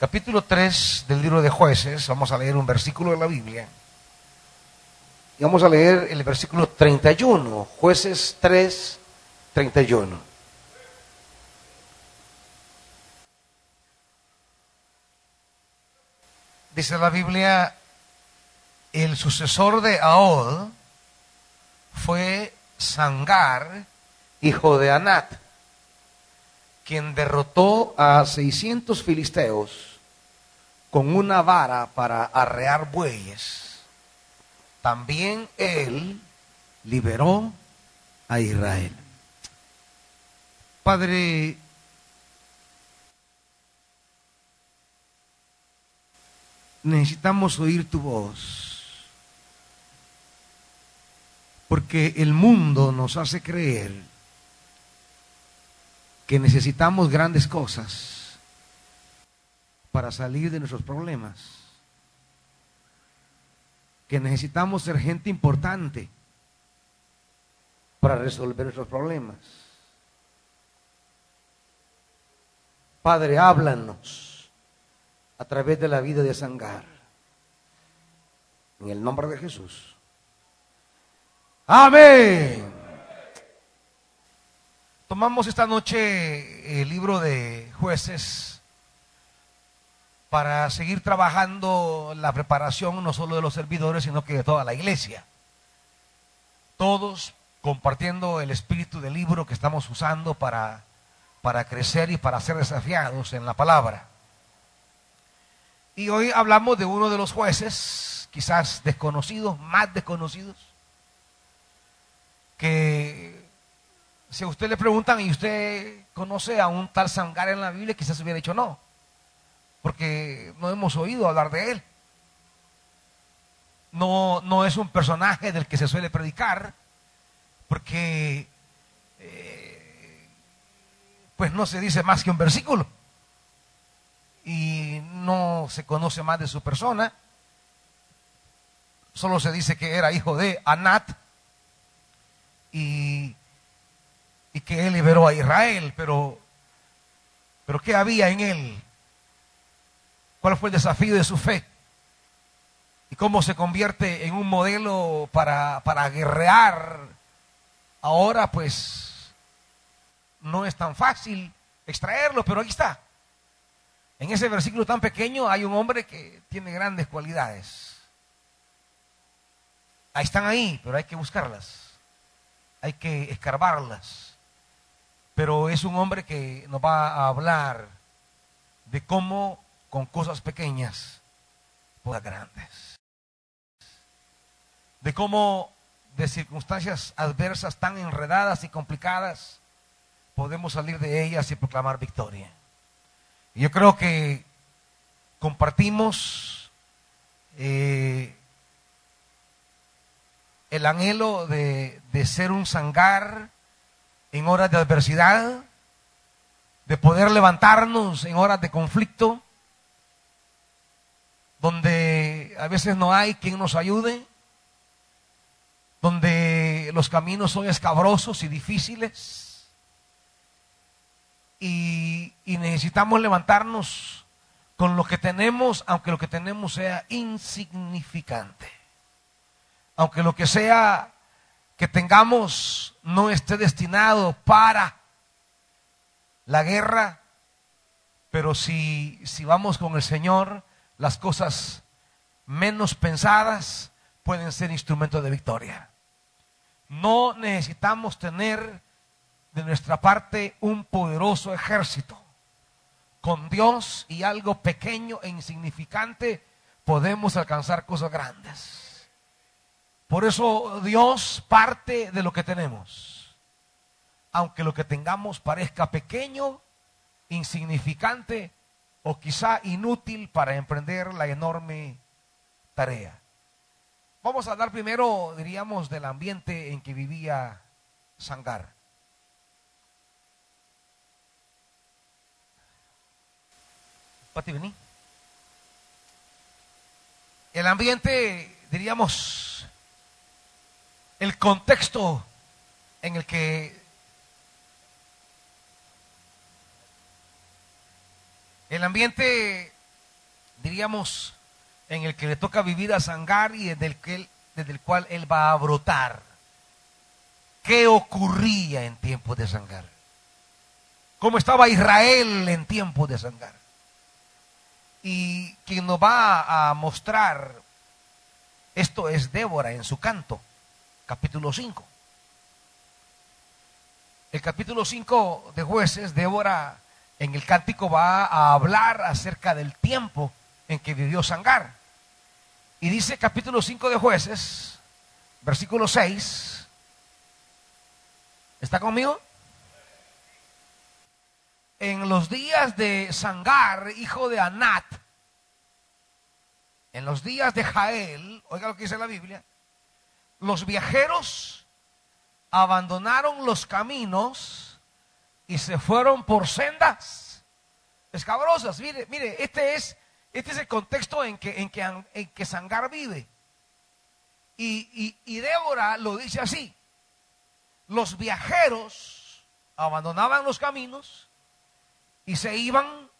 capítulo 3 del libro de jueces, vamos a leer un versículo de la Biblia. Y vamos a leer el versículo 31, jueces 3, 31. Dice la Biblia, el sucesor de Ahod fue Sangar, hijo de Anat, quien derrotó a 600 filisteos con una vara para arrear bueyes. También él liberó a Israel. Padre, necesitamos oír tu voz. Porque el mundo nos hace creer que necesitamos grandes cosas para salir de nuestros problemas. Que necesitamos ser gente importante para resolver nuestros problemas. Padre, háblanos a través de la vida de Sangar. En el nombre de Jesús. Amén. Tomamos esta noche el libro de jueces para seguir trabajando la preparación no solo de los servidores, sino que de toda la iglesia. Todos compartiendo el espíritu del libro que estamos usando para, para crecer y para ser desafiados en la palabra. Y hoy hablamos de uno de los jueces, quizás desconocidos, más desconocidos, que si a usted le preguntan y usted conoce a un tal Sangar en la Biblia, quizás hubiera dicho no, porque no hemos oído hablar de él. No, no es un personaje del que se suele predicar, porque eh, pues no se dice más que un versículo y no se conoce más de su persona. Solo se dice que era hijo de Anat y, que él liberó a Israel, pero, pero ¿qué había en él? ¿Cuál fue el desafío de su fe? ¿Y cómo se convierte en un modelo para, para guerrear? Ahora pues no es tan fácil extraerlo, pero aquí está. En ese versículo tan pequeño hay un hombre que tiene grandes cualidades. Ahí están ahí, pero hay que buscarlas. Hay que escarbarlas. Pero es un hombre que nos va a hablar de cómo con cosas pequeñas cosas grandes. De cómo de circunstancias adversas tan enredadas y complicadas podemos salir de ellas y proclamar victoria. Yo creo que compartimos eh, el anhelo de, de ser un sangar en horas de adversidad, de poder levantarnos en horas de conflicto, donde a veces no hay quien nos ayude, donde los caminos son escabrosos y difíciles, y, y necesitamos levantarnos con lo que tenemos, aunque lo que tenemos sea insignificante, aunque lo que sea que tengamos no esté destinado para la guerra, pero si, si vamos con el Señor, las cosas menos pensadas pueden ser instrumentos de victoria. No necesitamos tener de nuestra parte un poderoso ejército. Con Dios y algo pequeño e insignificante podemos alcanzar cosas grandes. Por eso Dios parte de lo que tenemos. Aunque lo que tengamos parezca pequeño, insignificante o quizá inútil para emprender la enorme tarea. Vamos a hablar primero, diríamos, del ambiente en que vivía Sangar. Pati, vení. El ambiente, diríamos, el contexto en el que el ambiente diríamos, en el que le toca vivir a Sangar y desde el, que desde el cual él va a brotar. ¿Qué ocurría en tiempos de Sangar? ¿Cómo estaba Israel en tiempos de Sangar? Y quien nos va a mostrar esto es Débora en su canto, capítulo 5. El capítulo 5 de jueces, Débora en el cántico va a hablar acerca del tiempo en que vivió Sangar. Y dice capítulo 5 de jueces, versículo 6. ¿Está conmigo? En los días de Sangar, hijo de Anat, en los días de Jael, oiga lo que dice la Biblia, los viajeros abandonaron los caminos y se fueron por sendas escabrosas. Mire, mire, este es, este es el contexto en que, en que, en que Sangar vive. Y, y, y Débora lo dice así. Los viajeros abandonaban los caminos y se iban,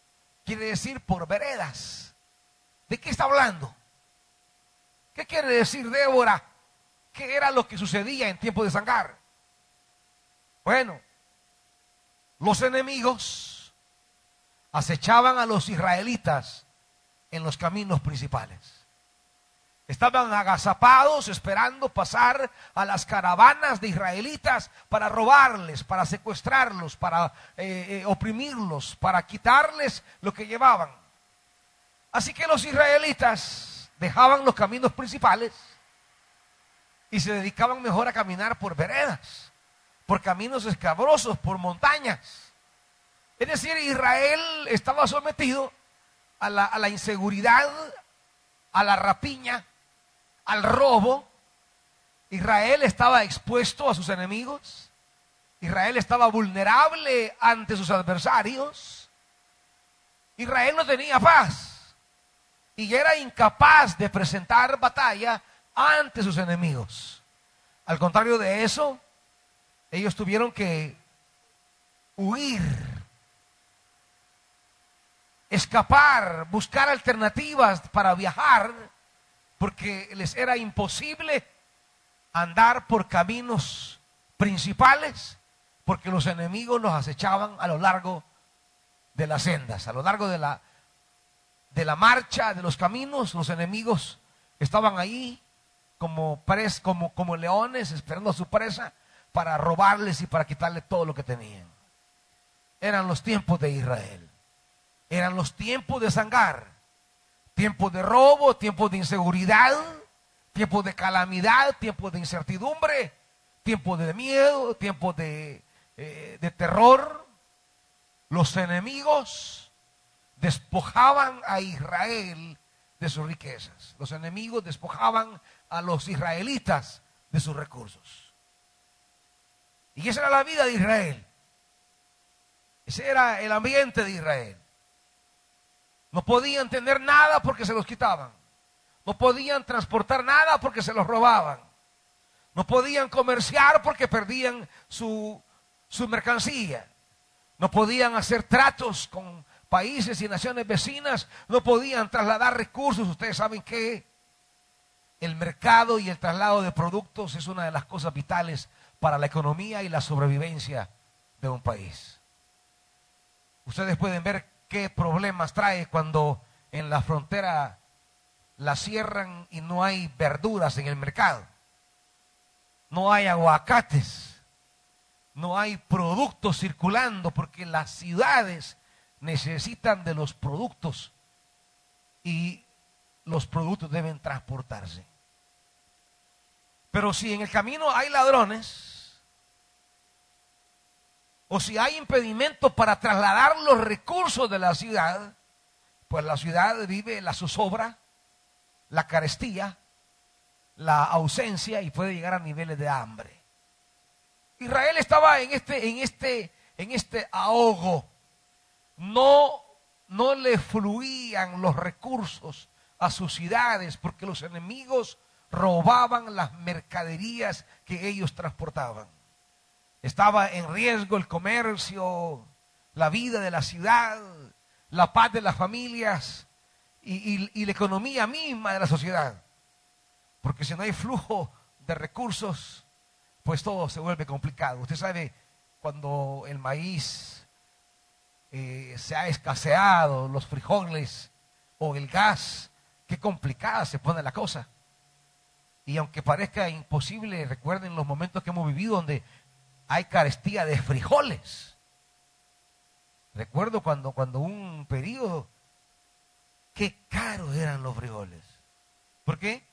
quiere decir, por veredas. ¿De qué está hablando? ¿Qué quiere decir Débora? ¿Qué era lo que sucedía en tiempo de Sangar? Bueno, los enemigos acechaban a los israelitas en los caminos principales. Estaban agazapados esperando pasar a las caravanas de israelitas para robarles, para secuestrarlos, para eh, eh, oprimirlos, para quitarles lo que llevaban. Así que los israelitas dejaban los caminos principales y se dedicaban mejor a caminar por veredas, por caminos escabrosos, por montañas. Es decir, Israel estaba sometido a la, inseguridad, a la rapiña, al robo. Israel estaba expuesto a sus enemigos. Israel estaba vulnerable ante sus adversarios. Israel no tenía paz y era incapaz de presentar batalla ante sus enemigos. Al contrario de eso, ellos tuvieron que huir, escapar, buscar alternativas para viajar, porque les era imposible andar por caminos principales, porque los enemigos los acechaban a lo largo de las sendas, a lo largo de la, de la marcha, de los caminos, los enemigos estaban ahí como, pres, como, como leones esperando a su presa para robarles y para quitarle todo lo que tenían. Eran los tiempos de Israel. Eran los tiempos de Sangar. Tiempos de robo, tiempos de inseguridad, tiempos de calamidad, tiempos de incertidumbre, tiempos de miedo, tiempos de, eh, de terror. Los enemigos despojaban a Israel de sus riquezas. Los enemigos despojaban a los israelitas de sus recursos. Y esa era la vida de Israel. Ese era el ambiente de Israel. No podían tener nada porque se los quitaban. No podían transportar nada porque se los robaban. No podían comerciar porque perdían su, su mercancía. No podían hacer tratos con países y naciones vecinas. No podían trasladar recursos. Ustedes saben que el mercado y el traslado de productos es una de las cosas vitales para la economía y la sobrevivencia de un país. Ustedes pueden ver qué problemas trae cuando en la frontera la cierran y no hay verduras en el mercado. No hay aguacates. No hay productos circulando porque las ciudades necesitan de los productos y los productos deben transportarse. Pero si en el camino hay ladrones, o si hay impedimentos para trasladar los recursos de la ciudad, pues la ciudad vive la zozobra, la carestía, la ausencia y puede llegar a niveles de hambre. Israel estaba en este, en este, en este ahogo. No, no le fluían los recursos a sus ciudades porque los enemigos robaban las mercaderías que ellos transportaban. Estaba en riesgo el comercio, la vida de la ciudad, la paz de las familias y, la economía misma de la sociedad. Porque si no hay flujo de recursos, pues todo se vuelve complicado. Usted sabe, cuando el maíz eh, se ha escaseado, los frijoles o el gas, qué complicada se pone la cosa. Y aunque parezca imposible, recuerden los momentos que hemos vivido donde hay carestía de frijoles. Recuerdo cuando, cuando un periodo, qué caros eran los frijoles. ¿Por qué?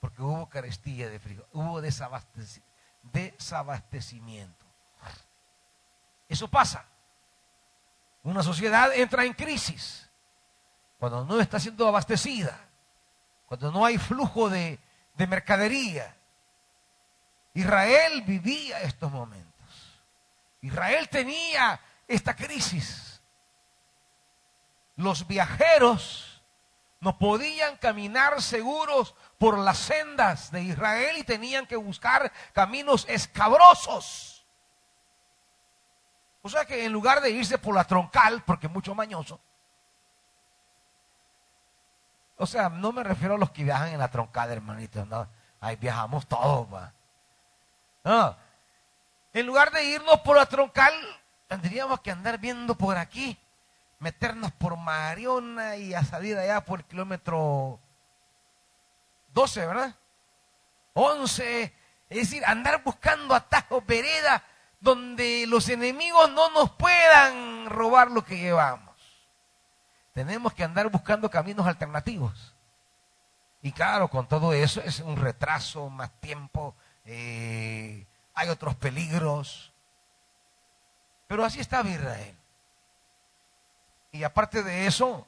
Porque hubo carestía de frijoles, hubo desabastecimiento. Eso pasa. Una sociedad entra en crisis cuando no está siendo abastecida, cuando no hay flujo de, de mercadería. Israel vivía estos momentos. Israel tenía esta crisis. Los viajeros no podían caminar seguros por las sendas de Israel y tenían que buscar caminos escabrosos. O sea que en lugar de irse por la troncal, porque es mucho mañoso, o sea, no me refiero a los que viajan en la troncal, hermanito, no, ahí viajamos todos, No, en lugar de irnos por la troncal, tendríamos que andar viendo por aquí, meternos por Mariona y a salir allá por el kilómetro 12, ¿verdad? 11, es decir, andar buscando atajos, veredas, donde los enemigos no nos puedan robar lo que llevamos. Tenemos que andar buscando caminos alternativos. Y claro, con todo eso es un retraso, más tiempo, eh, hay otros peligros. Pero así estaba Israel. Y aparte de eso,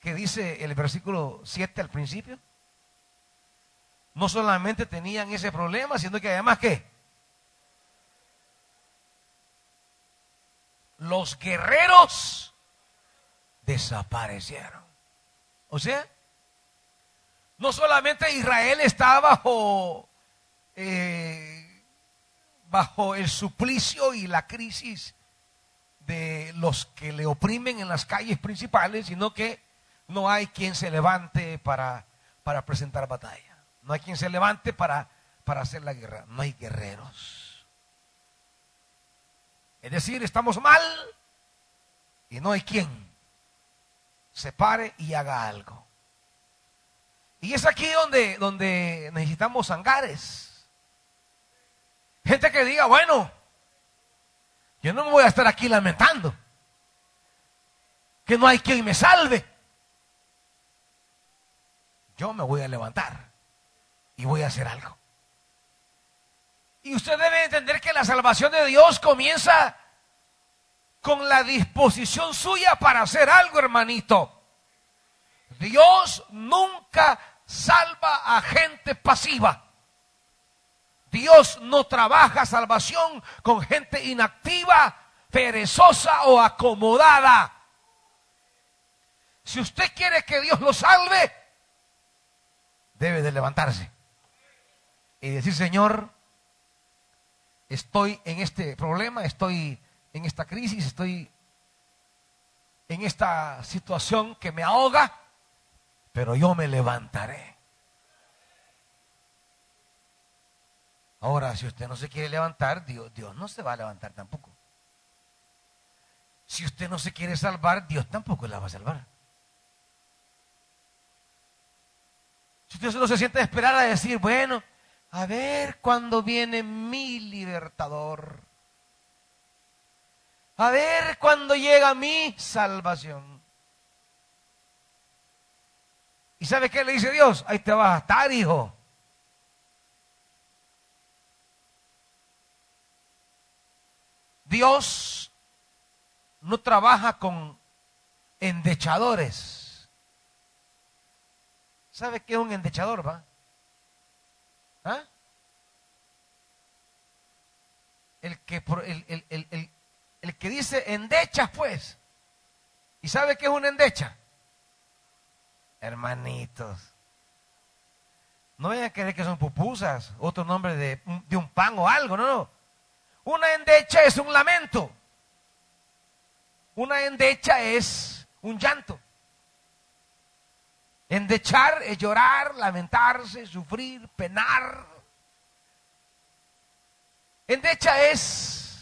que dice el versículo 7 al principio, no solamente tenían ese problema, sino que además que los guerreros desaparecieron. O sea, no solamente Israel está bajo eh, bajo el suplicio y la crisis de los que le oprimen en las calles principales, sino que no hay quien se levante para, para presentar batalla. No hay quien se levante para, para hacer la guerra. No hay guerreros. Es decir, estamos mal y no hay quien se pare y haga algo. Y es aquí donde, donde necesitamos hangares Gente que diga, bueno, yo no me voy a estar aquí lamentando. Que no hay quien me salve. Yo me voy a levantar y voy a hacer algo. Y usted debe entender que la salvación de Dios comienza con la disposición suya para hacer algo, hermanito. Dios nunca salva a gente pasiva. Dios no trabaja salvación con gente inactiva, perezosa o acomodada. Si usted quiere que Dios lo salve, debe de levantarse y decir, Señor, estoy en este problema, estoy en esta crisis, estoy en esta situación que me ahoga, pero yo me levantaré. Ahora, si usted no se quiere levantar, Dios, Dios no se va a levantar tampoco. Si usted no se quiere salvar, Dios tampoco la va a salvar. Si usted no se siente a esperar a decir, bueno, a ver cuándo viene mi libertador. A ver cuándo llega mi salvación. ¿Y sabe qué le dice Dios? Ahí te vas a estar, hijo. Dios no trabaja con endechadores. ¿Sabe qué es un endechador, va? ¿Ah? El que, el, el que dice endechas, pues. ¿Y sabe qué es un endecha? Hermanitos. No vayan a creer que son pupusas, otro nombre de, de un pan o algo, no, no. Una endecha es un lamento. Una endecha es un llanto. Endechar es llorar, lamentarse, sufrir, penar. Endecha es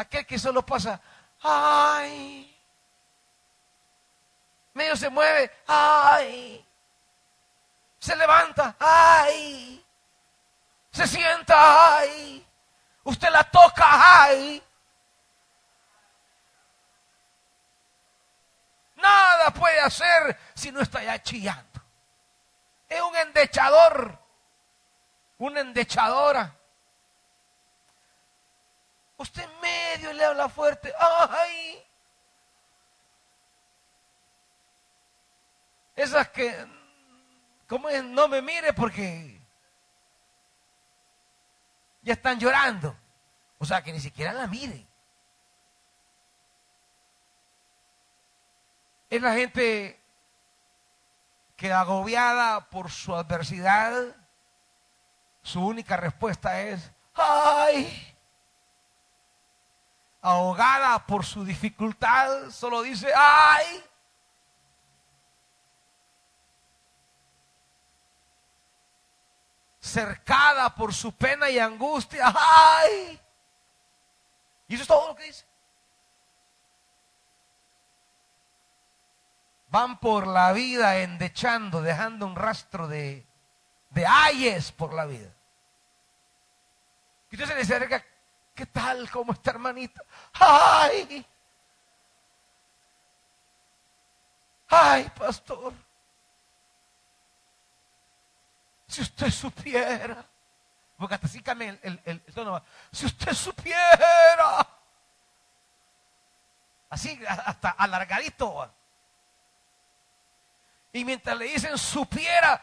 aquel que solo pasa, ay, medio se mueve, ay, se levanta, ay, se sienta, ay, usted la toca, ay. Nada puede hacer si no está ya chillando. Es un endechador, una endechadora. Usted medio le habla fuerte, ay. Esas que, ¿cómo es? No me mire porque ya están llorando. O sea, que ni siquiera la mire. Es la gente que agobiada por su adversidad, su única respuesta es, ay, ahogada por su dificultad, solo dice, ay. Cercada por su pena y angustia, ay. Y eso es todo lo que dice. van por la vida endechando, dejando un rastro de, de ayes por la vida. Y usted se le acerca, ¿qué tal? ¿Cómo está hermanita? ¡Ay! ¡Ay, pastor! Si usted supiera, porque hasta así cambia el, el, el tono, si usted supiera, así hasta alargadito, y mientras le dicen supiera,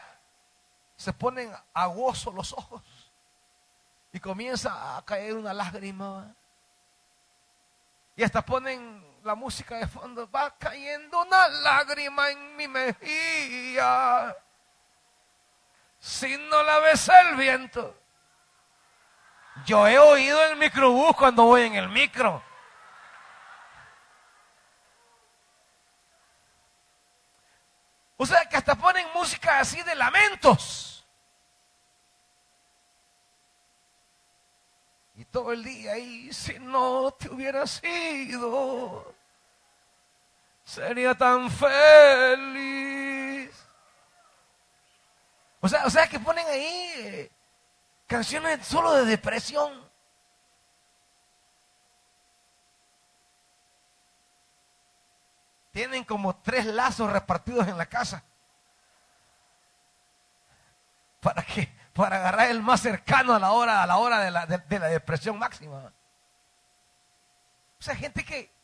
se ponen aguosos los ojos. Y comienza a caer una lágrima. Y hasta ponen la música de fondo. Va cayendo una lágrima en mi mejilla. Si no la besa el viento. Yo he oído el microbús cuando voy en el micro. O sea, que hasta ponen música así de lamentos. Todo el día ahí, si no te hubiera sido, sería tan feliz. O sea, o sea que ponen ahí eh, canciones solo de depresión. tienen como tres lazos repartidos en la casa. ¿Para qué? Para agarrar el más cercano a la hora, a la hora de la, de, la depresión máxima. O sea, gente que,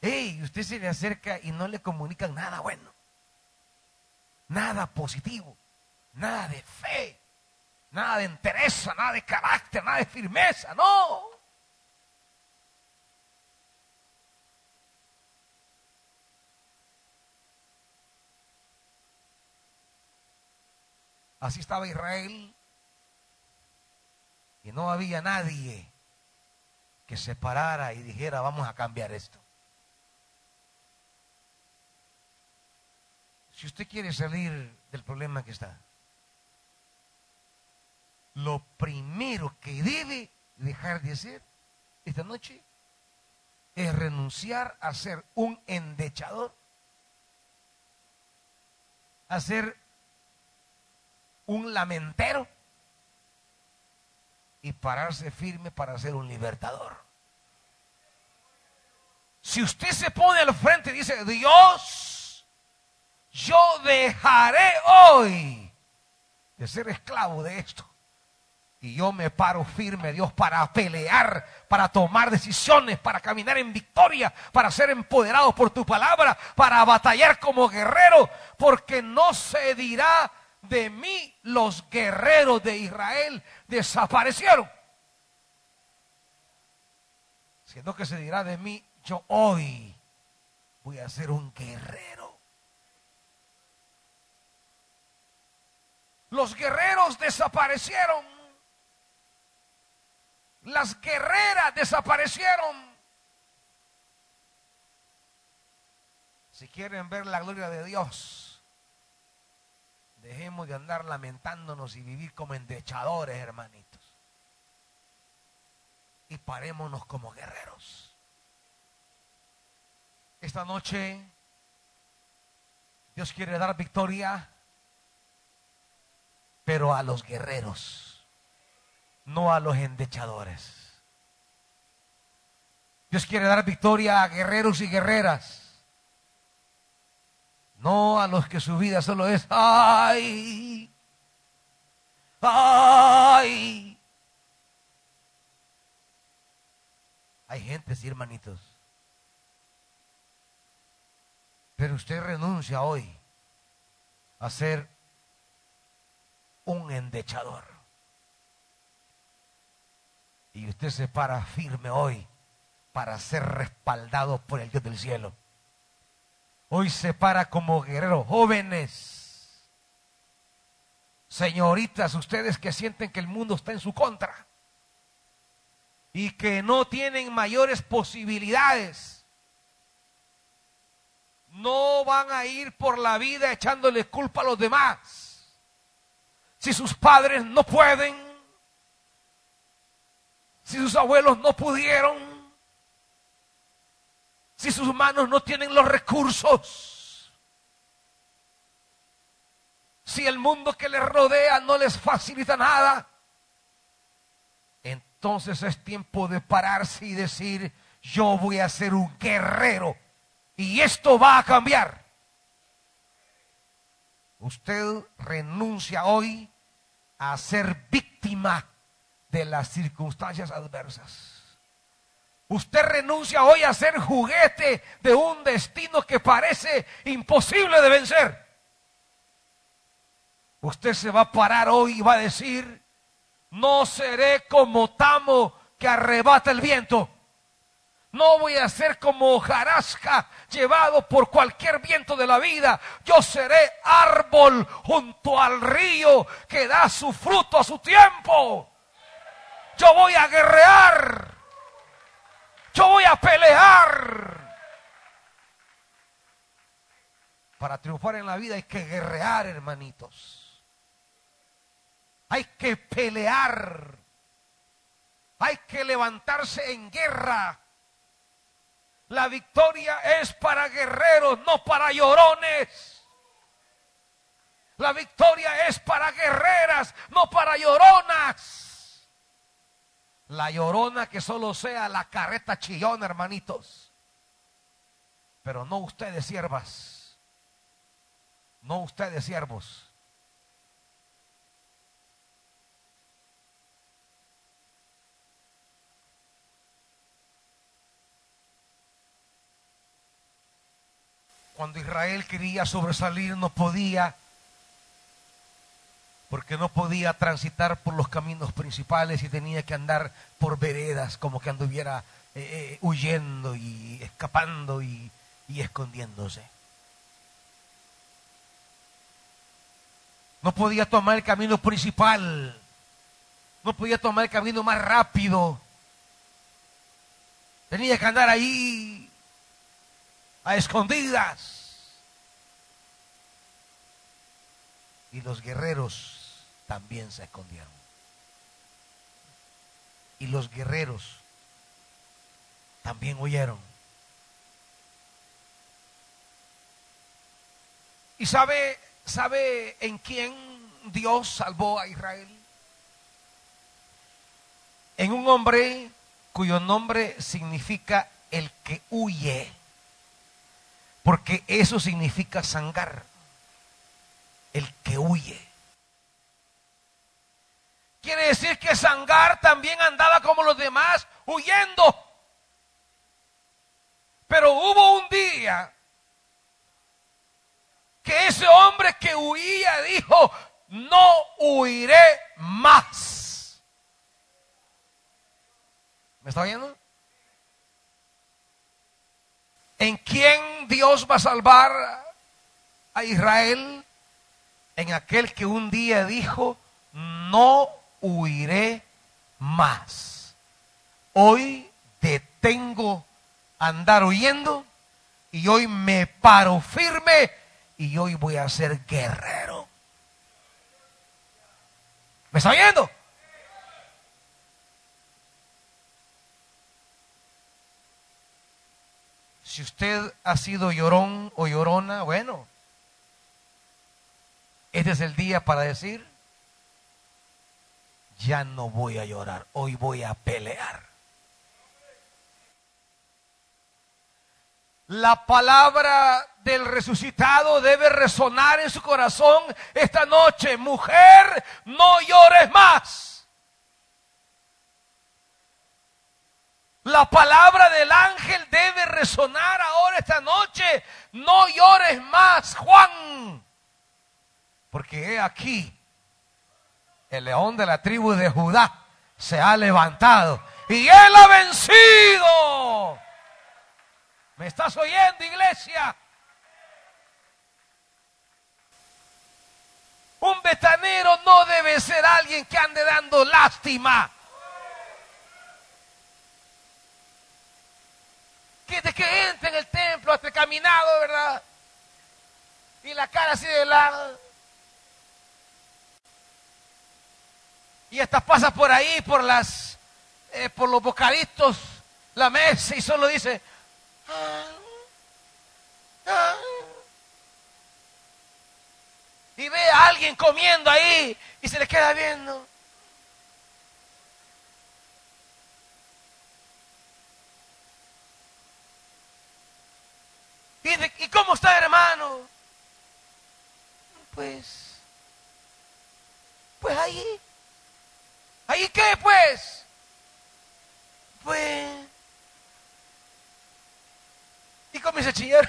hey, usted se le acerca y no le comunican nada bueno, nada positivo, nada de fe, nada de entereza, nada de carácter, nada de firmeza, no. Así estaba Israel. Y no había nadie que se parara y dijera, vamos a cambiar esto. Si usted quiere salir del problema que está, lo primero que debe dejar de hacer esta noche es renunciar a ser un endechador, a ser un lamentero y pararse firme para ser un libertador. Si usted se pone al frente y dice, Dios, yo dejaré hoy de ser esclavo de esto. Y yo me paro firme, Dios, para pelear, para tomar decisiones, para caminar en victoria, para ser empoderado por tu palabra, para batallar como guerrero, porque no se dirá de mí los guerreros de Israel desaparecieron. Siendo que se dirá de mí, yo hoy voy a ser un guerrero. Los guerreros desaparecieron. Las guerreras desaparecieron. Si quieren ver la gloria de Dios, dejemos de andar lamentándonos y vivir como endechadores, hermanitos. Y parémonos como guerreros. Esta noche Dios quiere dar victoria, pero a los guerreros, no a los endechadores. Dios quiere dar victoria a guerreros y guerreras, no a los que su vida solo es, ay, ay. Hay gente, sí, hermanitos, Pero usted renuncia hoy a ser un endechador. Y usted se para firme hoy para ser respaldado por el Dios del cielo. Hoy se para como guerrero. Jóvenes, señoritas, ustedes que sienten que el mundo está en su contra y que no tienen mayores posibilidades no van a ir por la vida echándole culpa a los demás. Si sus padres no pueden, si sus abuelos no pudieron, si sus manos no tienen los recursos, si el mundo que les rodea no les facilita nada, entonces es tiempo de pararse y decir, yo voy a ser un guerrero y esto va a cambiar. Usted renuncia hoy a ser víctima de las circunstancias adversas. Usted renuncia hoy a ser juguete de un destino que parece imposible de vencer. Usted se va a parar hoy y va a decir, no seré como tamo que arrebata el viento. No voy a ser como hojarasca llevado por cualquier viento de la vida. Yo seré árbol junto al río que da su fruto a su tiempo. Yo voy a guerrear. Yo voy a pelear. Para triunfar en la vida hay que guerrear, hermanitos. Hay que pelear. Hay que levantarse en guerra la victoria es para guerreros, no para llorones. La victoria es para guerreras, no para lloronas. La llorona que solo sea la carreta chillona, hermanitos. Pero no ustedes siervas. No ustedes siervos. Cuando Israel quería sobresalir no podía, porque no podía transitar por los caminos principales y tenía que andar por veredas, como que anduviera eh, eh, huyendo y escapando y, y escondiéndose. No podía tomar el camino principal. No podía tomar el camino más rápido. Tenía que andar ahí a escondidas. Y los guerreros también se escondieron. Y los guerreros también huyeron. ¿Y sabe, sabe en quién Dios salvó a Israel? En un hombre cuyo nombre significa el que huye. Porque eso significa sangar, el que huye. Quiere decir que Sangar también andaba como los demás, huyendo. Pero hubo un día que ese hombre que huía dijo, no huiré más. ¿Me está oyendo? ¿En quién Dios va a salvar a Israel? En aquel que un día dijo, no huiré más. Hoy detengo andar huyendo Y hoy me paro firme y hoy voy a ser guerrero. ¿Me está oyendo? Si usted ha sido llorón o llorona, bueno, este es el día para decir, ya no voy a llorar, hoy voy a pelear. La palabra del resucitado debe resonar en su corazón esta noche. Mujer, no llores más. La palabra del ángel debe resonar ahora esta noche. No llores más, Juan. Porque he aquí, el león de la tribu de Judá se ha levantado y él ha vencido. ¿Me estás oyendo, iglesia? Un betanero no debe ser alguien que ande dando lástima. Que de que entre en el templo hasta caminado, ¿verdad? Y la cara así de lado. Y hasta pasa por ahí, por las, eh, por los bocaditos, la mesa y solo dice, ah, ah". y ve a alguien comiendo ahí y se le queda viendo. ¿Y, ¿Y cómo está hermano? Pues, pues ahí. ¿Ahí qué pues? Pues... Y comienza a chillar.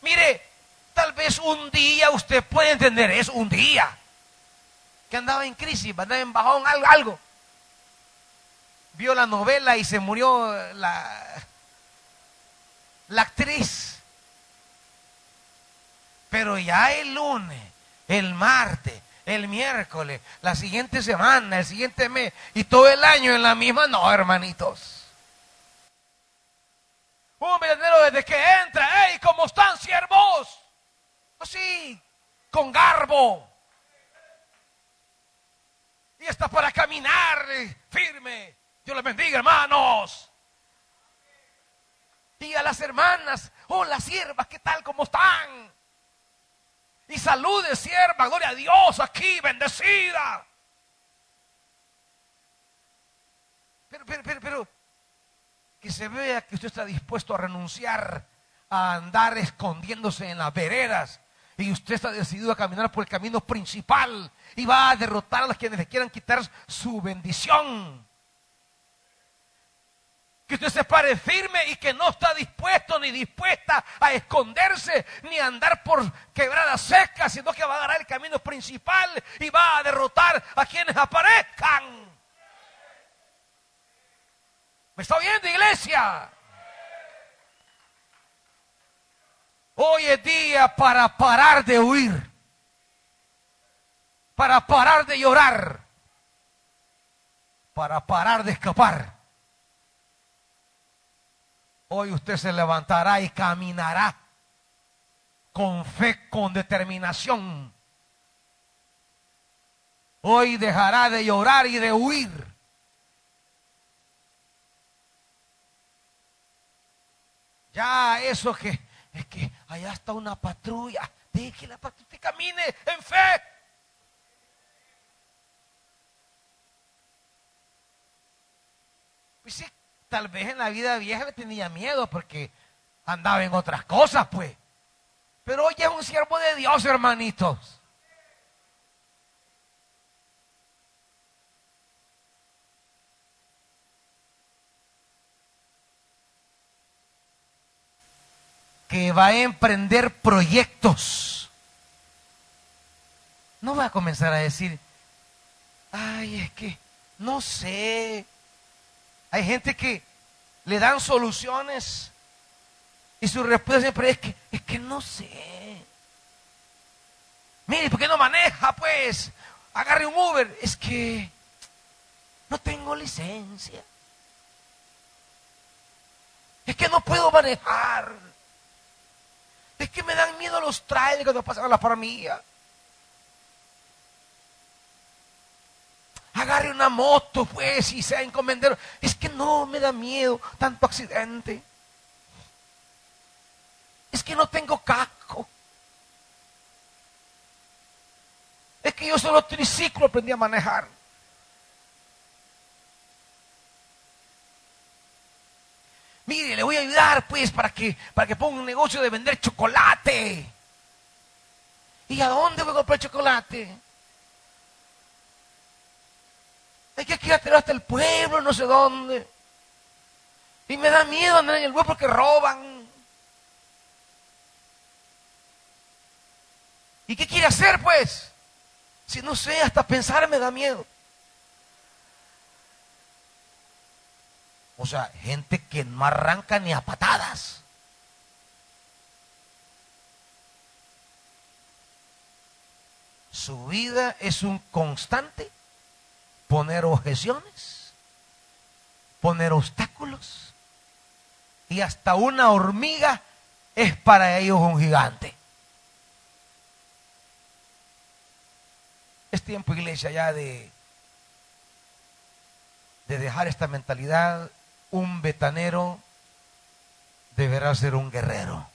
Mire, tal vez un día usted puede entender eso, un día. Que andaba en crisis, andaba en bajón, algo, algo. Vio la novela y se murió la, la actriz. Pero ya el lunes el martes, el miércoles, la siguiente semana, el siguiente mes y todo el año en la misma. No, hermanitos. Un milenero desde que entra, ¡hey! ¿Cómo están, siervos? Así, con garbo. Y está para caminar firme. Dios les bendiga, hermanos. Y a las hermanas, oh, las siervas, ¿qué tal? ¿Cómo están? Y salude, sierva, gloria a Dios aquí, bendecida. Pero, pero, pero, pero, que se vea que usted está dispuesto a renunciar a andar escondiéndose en las veredas. Y usted está decidido a caminar por el camino principal y va a derrotar a los quienes le quieran quitar su bendición que usted se pare firme y que no está dispuesto ni dispuesta a esconderse ni a andar por quebradas secas, sino que va a agarrar el camino principal y va a derrotar a quienes aparezcan. ¿Me está oyendo, iglesia? Hoy es día para parar de huir, para parar de llorar, para parar de escapar Hoy usted se levantará y caminará con fe, con determinación. Hoy dejará de llorar y de huir. Ya eso que es que allá está una patrulla. Deje que la patrulla camine en fe. Pues tal vez en la vida vieja tenía miedo porque andaba en otras cosas, pues. Pero hoy es un siervo de Dios, hermanitos. que va a emprender proyectos. No va a comenzar a decir, ay, es que no sé, hay gente que le dan soluciones y su respuesta siempre es que, es que no sé. Mire, ¿por qué no maneja? Pues agarre un Uber. Es que no tengo licencia. no puedo manejar. Es que me dan miedo los trailers cuando pasan a la farmacia. Agarre una moto, pues, y sea encomendero. Es que no me da miedo tanto accidente. Es que no tengo casco. Es que yo solo triciclo aprendí a manejar. Mire, le voy a ayudar pues para que, para que ponga un negocio de vender chocolate. ¿Y a dónde voy a comprar chocolate? Hay que quedártelo hasta el pueblo, no sé dónde. Y me da miedo andar en el pueblo porque roban. ¿Y qué quiere hacer pues? Si no sé, hasta pensar me da miedo. O sea, gente que no arranca ni a patadas. Su vida es un constante poner objeciones, poner obstáculos. Y hasta una hormiga es para ellos un gigante. Es tiempo, iglesia, ya de, de dejar esta mentalidad un betanero deberá ser un guerrero.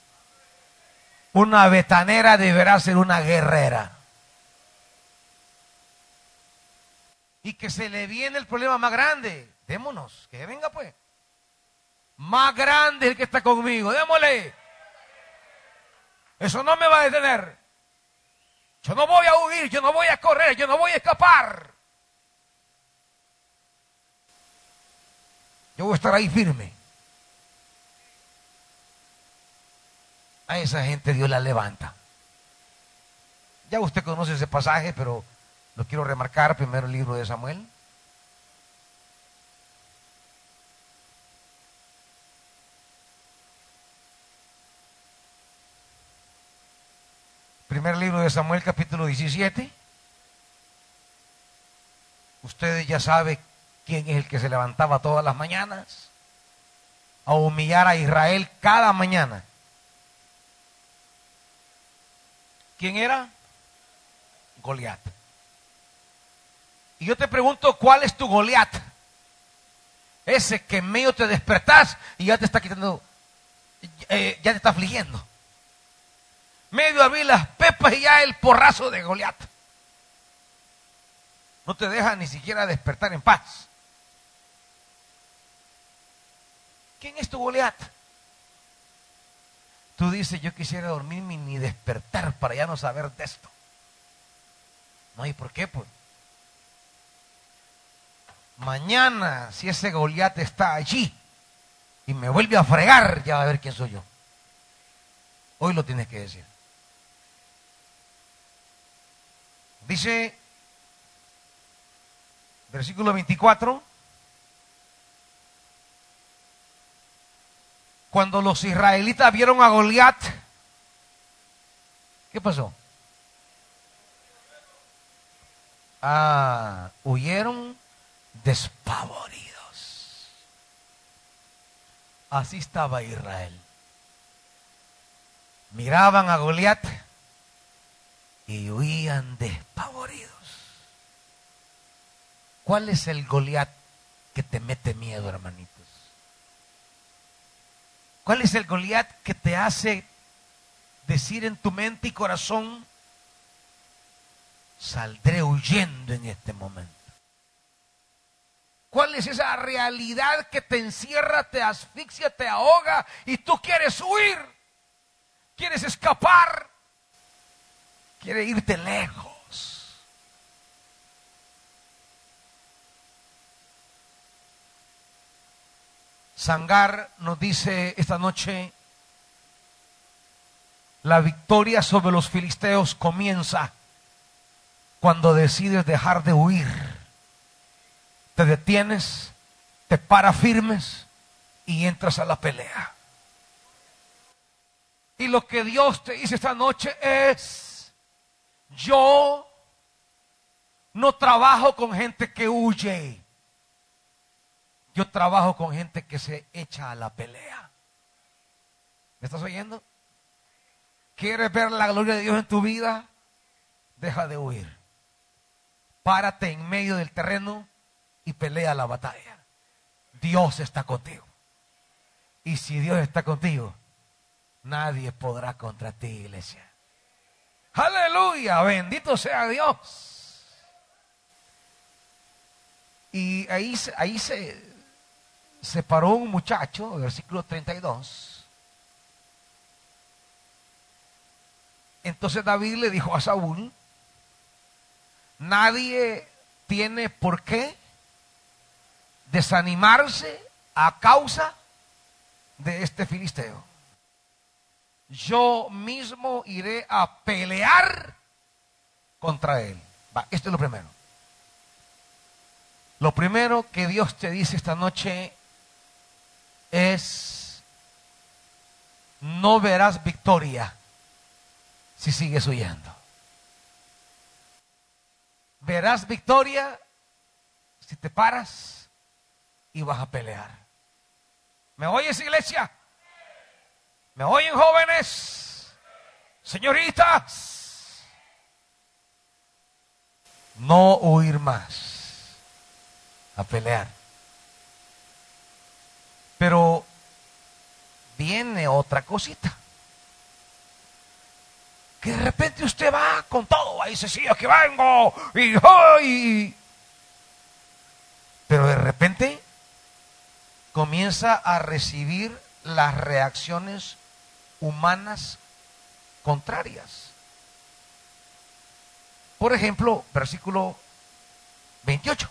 Una betanera deberá ser una guerrera. Y que se le viene el problema más grande. Démonos, que venga pues. Más grande el que está conmigo. Démosle. Eso no me va a detener. Yo no voy a huir, yo no voy a correr, yo no voy a escapar. Yo voy a estar ahí firme. A esa gente Dios la levanta. Ya usted conoce ese pasaje, pero lo quiero remarcar primero libro de Samuel. Primer libro de Samuel, capítulo 17. Ustedes ya saben quién es el que se levantaba todas las mañanas a humillar a Israel cada mañana. ¿Quién era? Goliat. Y yo te pregunto, ¿cuál es tu Goliat? Ese que en medio te despertás y ya te está quitando, eh, ya te está afligiendo. Medio abrir las pepas y ya el porrazo de Goliat. No te deja ni siquiera despertar en paz. ¿Quién es tu Goliat? Tú dices, yo quisiera dormirme ni despertar para ya no saber de esto. No hay por qué, pues. Mañana, si ese Goliat está allí y me vuelve a fregar, ya va a ver quién soy yo. Hoy lo tienes que decir. Dice, versículo 24. Cuando los israelitas vieron a Goliat, ¿qué pasó? Ah, huyeron despavoridos. Así estaba Israel. Miraban a Goliat y huían despavoridos. ¿Cuál es el Goliat que te mete miedo, hermanito? ¿Cuál es el Goliat que te hace decir en tu mente y corazón, saldré huyendo en este momento? ¿Cuál es esa realidad que te encierra, te asfixia, te ahoga y tú quieres huir? ¿Quieres escapar? ¿Quieres irte lejos? Sangar nos dice esta noche, la victoria sobre los filisteos comienza cuando decides dejar de huir. Te detienes, te para firmes y entras a la pelea. Y lo que Dios te dice esta noche es, yo no trabajo con gente que huye. Yo trabajo con gente que se echa a la pelea. ¿Me estás oyendo? ¿Quieres ver la gloria de Dios en tu vida? Deja de huir. Párate en medio del terreno y pelea la batalla. Dios está contigo. Y si Dios está contigo, nadie podrá contra ti, iglesia. Aleluya, bendito sea Dios. Y ahí, ahí se, se paró un muchacho, versículo 32. Entonces David le dijo a Saúl, nadie tiene por qué desanimarse a causa de este filisteo. Yo mismo iré a pelear contra él. Va, esto es lo primero. Lo primero que Dios te dice esta noche es, no verás victoria si sigues huyendo. Verás victoria si te paras y vas a pelear. ¿Me oyes, iglesia? ¿Me oyen, jóvenes? Señoritas. No huir más. A pelear. Pero viene otra cosita. Que de repente usted va con todo, ahí dice, sí, aquí vengo, y, y, pero de repente comienza a recibir las reacciones humanas contrarias. Por ejemplo, versículo 28.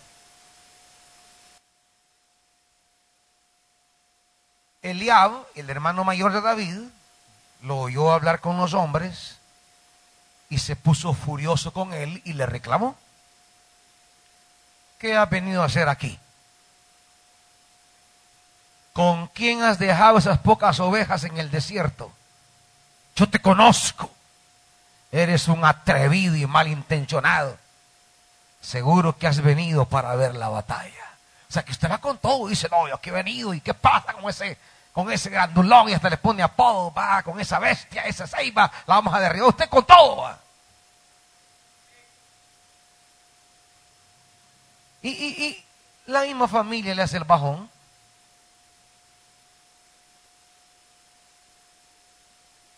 Eliab, el hermano mayor de David, lo oyó hablar con los hombres y se puso furioso con él y le reclamó. ¿Qué has venido a hacer aquí? ¿Con quién has dejado esas pocas ovejas en el desierto? Yo te conozco. Eres un atrevido y malintencionado. Seguro que has venido para ver la batalla. O sea, que usted va con todo y dice, no, yo aquí he venido. ¿Y qué pasa con ese, con ese grandulón? Y hasta le pone apodo, va, con esa bestia, esa ceiba, la vamos a derribar. Usted con todo, y la misma familia le hace el bajón.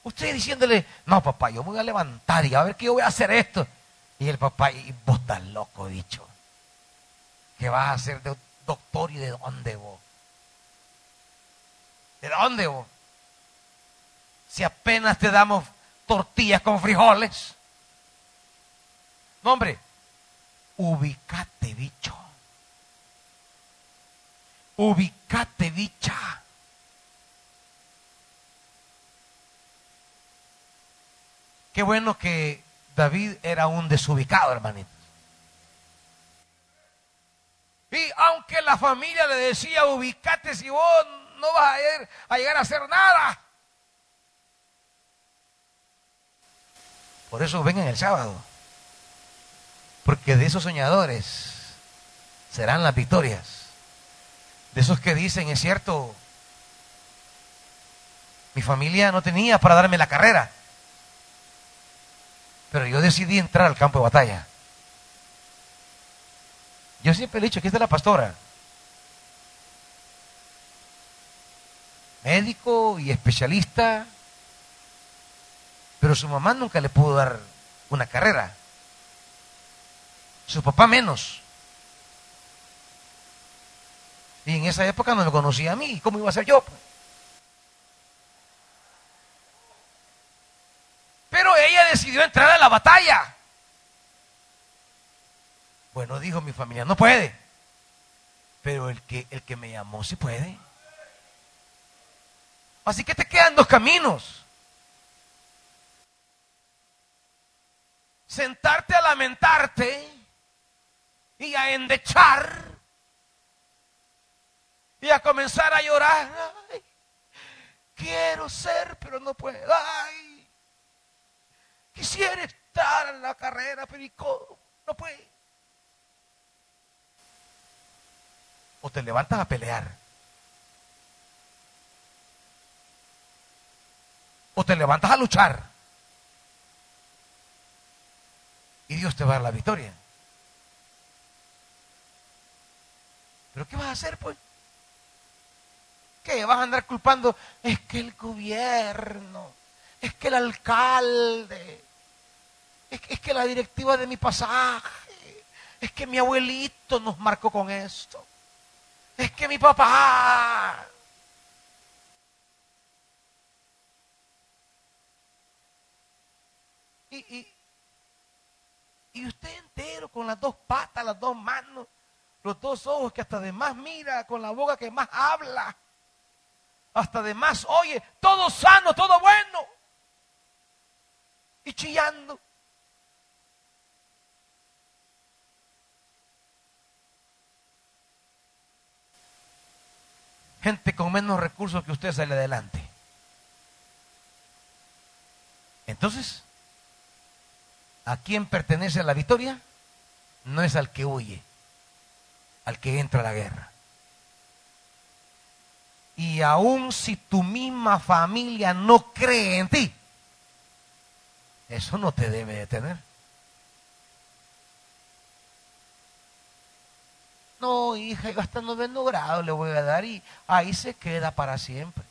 Usted diciéndole, no papá, yo voy a levantar y a ver qué yo voy a hacer esto. Y el papá, y vos estás loco, dicho. ¿Qué vas a hacer de doctor y de dónde vos? ¿De dónde vos? Si apenas te damos tortillas con frijoles. No, hombre, ubicate, bicho. Ubicate, bicha. Qué bueno que David era un desubicado, hermanito. Y aunque la familia le decía, ubicate si vos no vas a, a llegar a hacer nada. Por eso vengan el sábado. Porque de esos soñadores serán las victorias. De esos que dicen, es cierto, mi familia no tenía para darme la carrera. Pero yo decidí entrar al campo de batalla. Yo siempre he dicho que es la pastora. Médico y especialista. Pero su mamá nunca le pudo dar una carrera. Su papá menos. Y en esa época no me conocía a mí. ¿Cómo iba a ser yo? Pero ella decidió entrar la batalla. Bueno, dijo mi familia, no puede. Pero el que, el que me llamó sí puede. Así que te quedan dos caminos. Sentarte a lamentarte y a endechar y a comenzar a llorar. quiero ser, pero no puedo. Quisiera estar en la carrera, pero no puede. O te levantas a pelear. o te levantas a luchar. Y Dios te va a dar la victoria. ¿Pero qué vas a hacer, pues? ¿Qué? ¿Vas a andar culpando? Es que el gobierno, es que el alcalde, es que, es que la directiva de mi pasaje, es que mi abuelito nos marcó con esto, es que mi papá. Y, y, y usted entero, con las dos patas, las dos manos, los dos ojos que hasta de más mira, con la boca que más habla, hasta de más oye, todo sano, todo bueno. Y chillando. Gente con menos recursos que usted sale adelante. Entonces, ¿A quién pertenece la victoria? No es al que huye, al que entra a la guerra. Y aun si tu misma familia no cree en ti, eso no te debe detener. No, hija, hasta noveno grado le voy a dar y ahí se queda para siempre.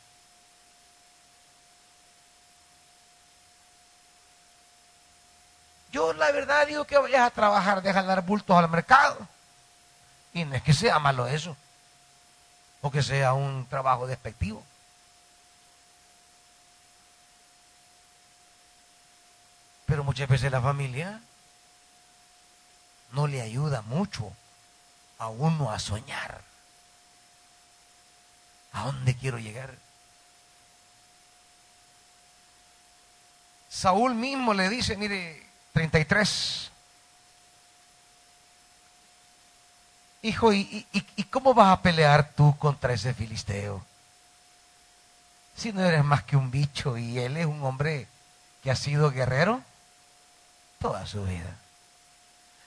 Yo la verdad digo que vayas a trabajar de jalar bultos al mercado. Y no es que sea malo eso. O que sea un trabajo despectivo. Pero muchas veces la familia no le ayuda mucho a uno a soñar. ¿A dónde quiero llegar? Saúl mismo le dice, mire, 33. Hijo, ¿y, ¿y, cómo vas a pelear tú contra ese filisteo? Si no eres más que un bicho y él es un hombre que ha sido guerrero toda su vida.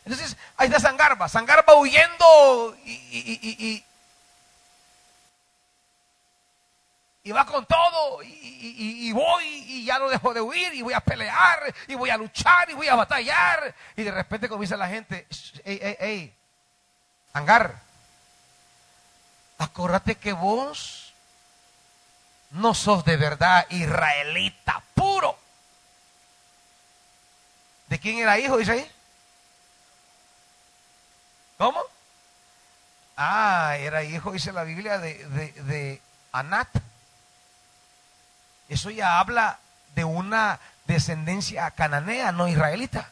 Entonces, ahí está Sangarba, Sangarba huyendo y, va con todo y, voy y ya no dejo de huir y voy a pelear y voy a luchar y voy a batallar y de repente comienza la gente, ey, ey, ey, hangar, acuérdate que vos no sos de verdad israelita puro. ¿De quién era hijo, dice ahí? ¿Cómo? Ah, era hijo, dice la Biblia, de, de, de Anat. Eso ya habla de una descendencia cananea, no israelita.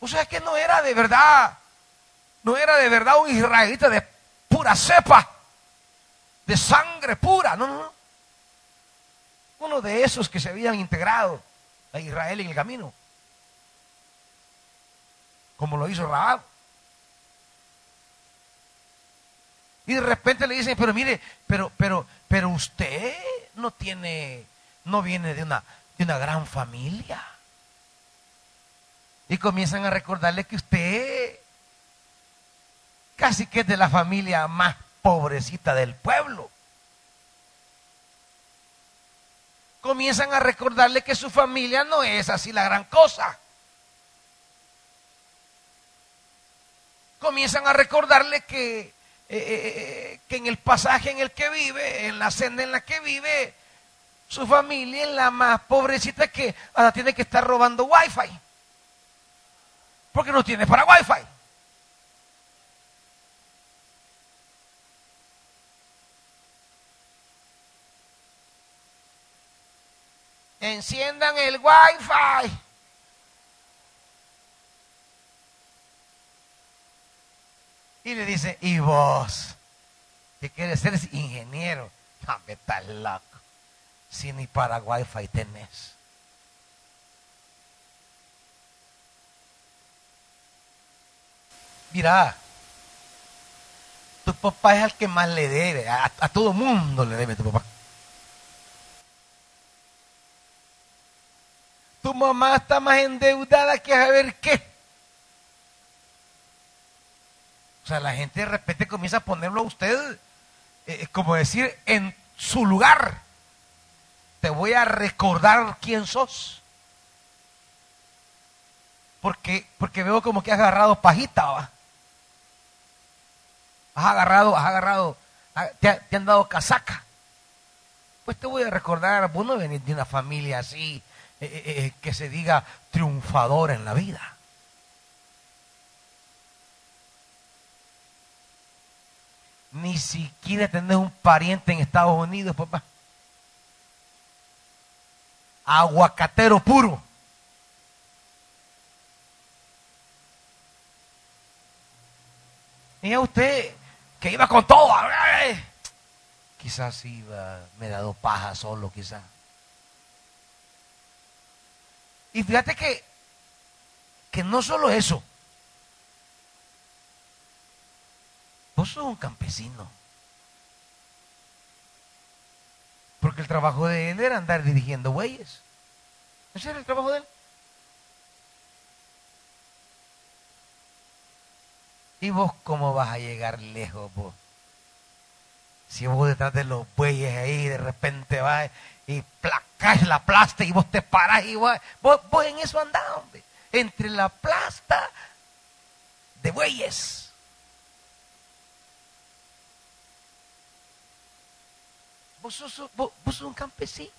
O sea que no era de verdad, no era de verdad un israelita de pura cepa, de sangre pura, no, no, no. Uno de esos que se habían integrado a Israel en el camino, como lo hizo Raab. Y de repente le dicen, pero mire, pero, pero, pero usted no tiene, no viene de una, de una gran familia. Y comienzan a recordarle que usted casi que es de la familia más pobrecita del pueblo. Comienzan a recordarle que su familia no es así la gran cosa. Comienzan a recordarle que eh, eh, eh, que en el pasaje en el que vive, en la senda en la que vive, su familia es la más pobrecita que ahora tiene que estar robando wifi. Porque no tiene para wifi. Enciendan el wifi. Y le dice, ¿y vos? ¿Qué quieres ser ingeniero? No, me estás loco. Si ni para wifi tenés. Mira, tu papá es el que más le debe. A, a todo mundo le debe tu papá. Tu mamá está más endeudada que a ver qué. O sea, la gente de repente comienza a ponerlo a usted, eh, como decir, en su lugar. te voy a recordar quién sos. Porque, porque veo como que has agarrado pajita, ¿va? Has agarrado, has agarrado, te, han dado casaca. Pues te voy a recordar, vos no venís de una familia así, eh, eh, eh, que se diga triunfador en la vida. Ni siquiera tenés un pariente en Estados Unidos, papá. Aguacatero puro. Y a usted que iba con todo. Quizás iba, me ha dado paja solo, quizás. Y fíjate que, que no solo eso. Vos sos un campesino. Porque el trabajo de él era andar dirigiendo bueyes. Ese era el trabajo de él. ¿Y vos cómo vas a llegar lejos vos? Si vos detrás de los bueyes ahí de repente vas y placás la plasta y vos te parás y vos, vos, vos en eso andás, hombre. Entre la plasta de bueyes Vos sos, un campesino.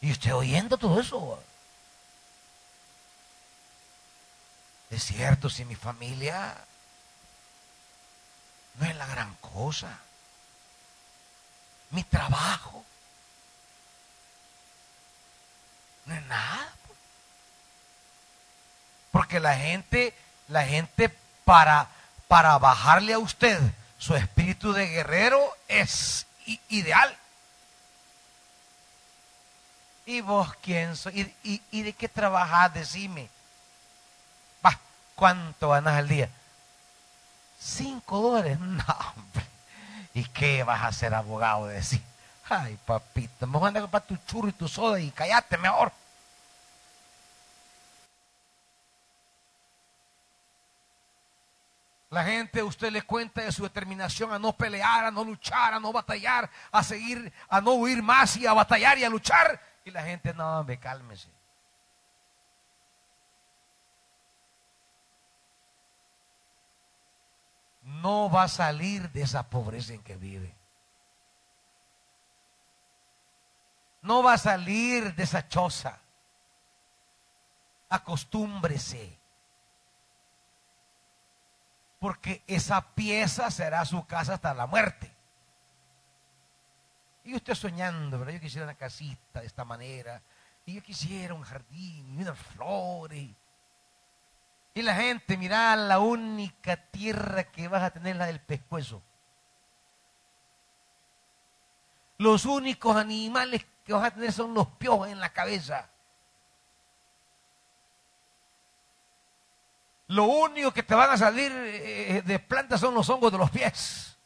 Y usted oyendo todo eso. Es cierto, si mi familia no es la gran cosa. Mi trabajo no es nada. Porque la gente, la gente para, para bajarle a usted su espíritu de guerrero es ideal. ¿Y vos quién soy? ¿Y, de qué trabajas? Decime. Va, ¿cuánto ganas al día? Cinco dólares. No, hombre. ¿Y qué vas a ser abogado de decir? Ay, papito, me voy a comprar tu churro y tu soda y cállate mejor. La gente, usted le cuenta de su determinación a no pelear, a no luchar, a no batallar, a seguir, a no huir más y a batallar y a luchar. Y la gente, no, me cálmese. No va a salir de esa pobreza en que vive. No va a salir de esa choza. Acostúmbrese porque esa pieza será su casa hasta la muerte. Y usted soñando, ¿verdad? Yo quisiera una casita de esta manera, y yo quisiera un jardín y unas flores. Y la gente, mira, la única tierra que vas a tener es la del pescuezo. Los únicos animales que vas a tener son los piojos en la cabeza. Lo único que te van a salir eh, de plantas son los hongos de los pies.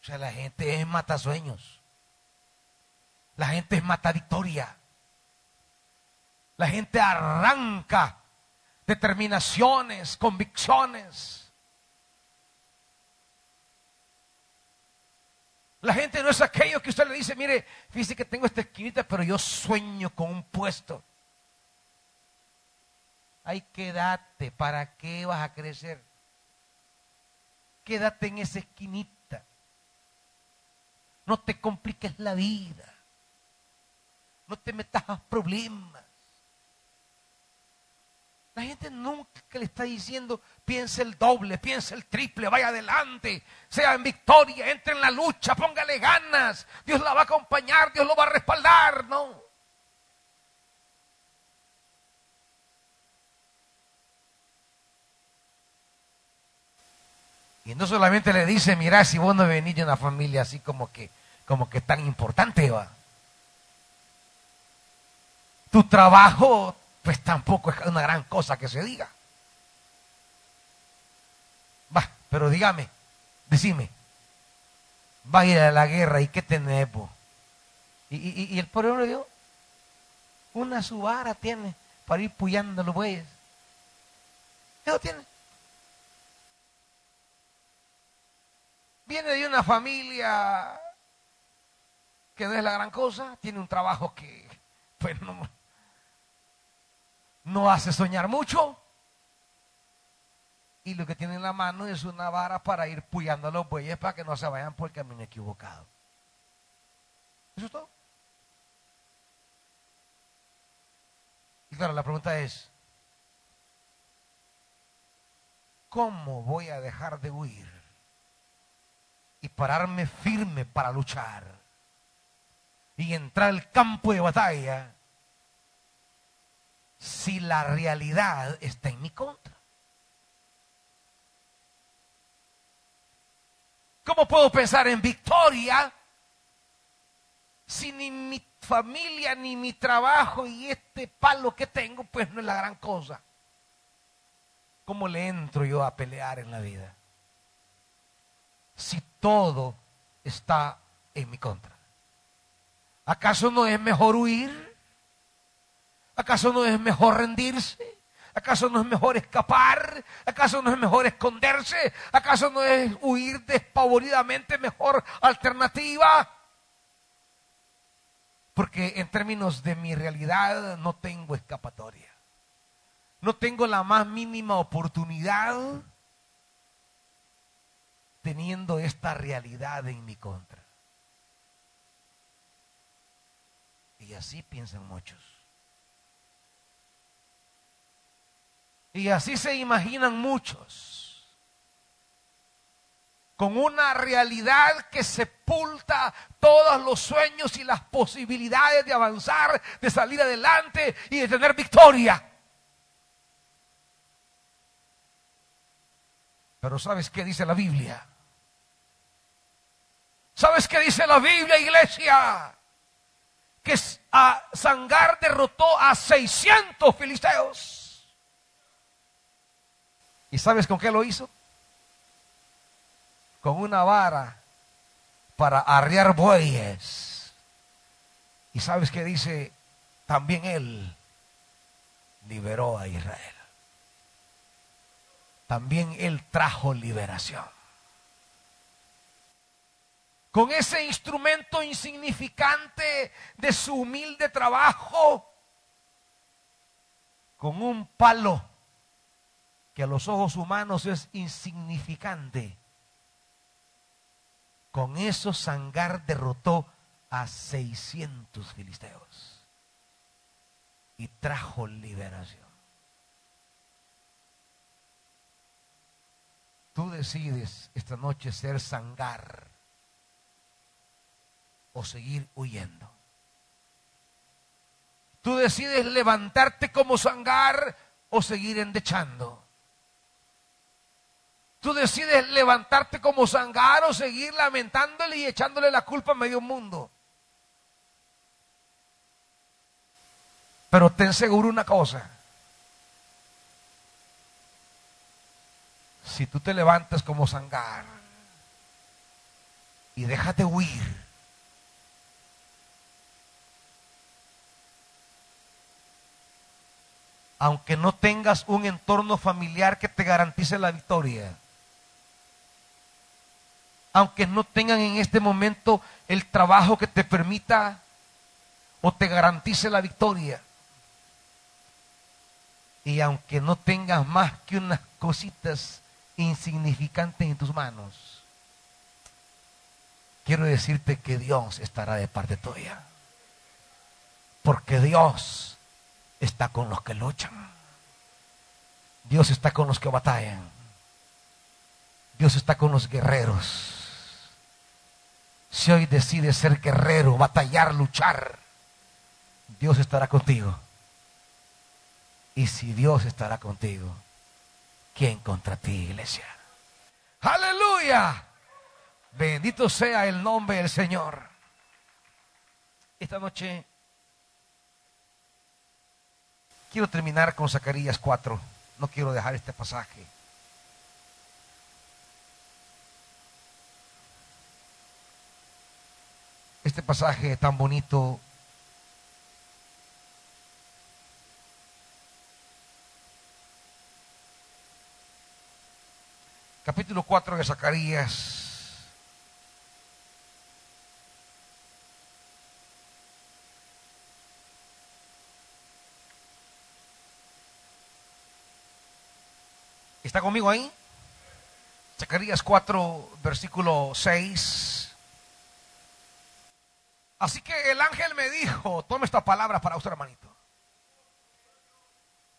O sea, la gente es matasueños. La gente es matadictoria. La gente arranca determinaciones, convicciones. La gente no es aquello que usted le dice, mire, fíjese que tengo esta esquinita, pero yo sueño con un puesto. Ay, quédate, ¿para qué vas a crecer? Quédate en esa esquinita. No te compliques la vida. No te metas a problemas. La gente nunca le está diciendo, piense el doble, piense el triple, vaya adelante, sea en victoria, entre en la lucha, póngale ganas, Dios la va a acompañar, Dios lo va a respaldar, no. Y no solamente le dice, mira, si vos no venís de una familia así como que, como que tan importante, va. Tu trabajo, pues tampoco es una gran cosa que se diga. Va, pero dígame, decime, va a ir a la guerra y qué tenés vos. Y, el pobre hombre dio una subara tiene para ir puyando los bueyes. Eso tiene. Viene de una familia que no es la gran cosa, tiene un trabajo que pues no, no hace soñar mucho. Y lo que tiene en la mano es una vara para ir puyando a los bueyes para que no se vayan por el camino equivocado. Eso es todo. Y claro, la pregunta es, ¿cómo voy a dejar de huir y pararme firme para luchar y entrar al campo de batalla si la realidad está en mi contra? ¿Cómo puedo pensar en victoria si ni mi familia, ni mi trabajo y este palo que tengo, pues no es la gran cosa? ¿Cómo le entro yo a pelear en la vida? Si todo está en mi contra. ¿Acaso no es mejor huir? ¿Acaso no es mejor rendirse? ¿Acaso no es mejor escapar? ¿Acaso no es mejor esconderse? ¿Acaso no es huir despavoridamente mejor alternativa? Porque en términos de mi realidad no tengo escapatoria. No tengo la más mínima oportunidad teniendo esta realidad en mi contra. Y así piensan muchos. Y así se imaginan muchos. Con una realidad que sepulta todos los sueños y las posibilidades de avanzar, de salir adelante y de tener victoria. Pero ¿sabes qué dice la Biblia? ¿Sabes qué dice la Biblia, iglesia? Que a Sangar derrotó a 600 filisteos. ¿Y sabes con qué lo hizo? Con una vara para arriar bueyes. ¿Y sabes qué dice? También él liberó a Israel. También él trajo liberación. Con ese instrumento insignificante de su humilde trabajo, con un palo que a los ojos humanos es insignificante. Con eso Sangar derrotó a 600 filisteos y trajo liberación. Tú decides esta noche ser Sangar o seguir huyendo. Tú decides levantarte como Sangar o seguir endechando. Tú decides levantarte como sangar o seguir lamentándole y echándole la culpa a medio mundo. Pero ten seguro una cosa. Si tú te levantas como sangar y dejas de huir, aunque no tengas un entorno familiar que te garantice la victoria, aunque no tengan en este momento el trabajo que te permita o te garantice la victoria. Y aunque no tengas más que unas cositas insignificantes en tus manos, quiero decirte que Dios estará de parte tuya. Porque Dios está con los que luchan. Dios está con los que batallan. Dios está con los guerreros. Si hoy decides ser guerrero, batallar, luchar, Dios estará contigo. Y si Dios estará contigo, ¿quién contra ti, iglesia? Aleluya. Bendito sea el nombre del Señor. Esta noche quiero terminar con Zacarías 4. No quiero dejar este pasaje. este pasaje tan bonito capítulo 4 de Zacarías, ¿Está conmigo ahí? Zacarías 4, versículo 6. Así que el ángel me dijo, tome esta palabra para usted, hermanito.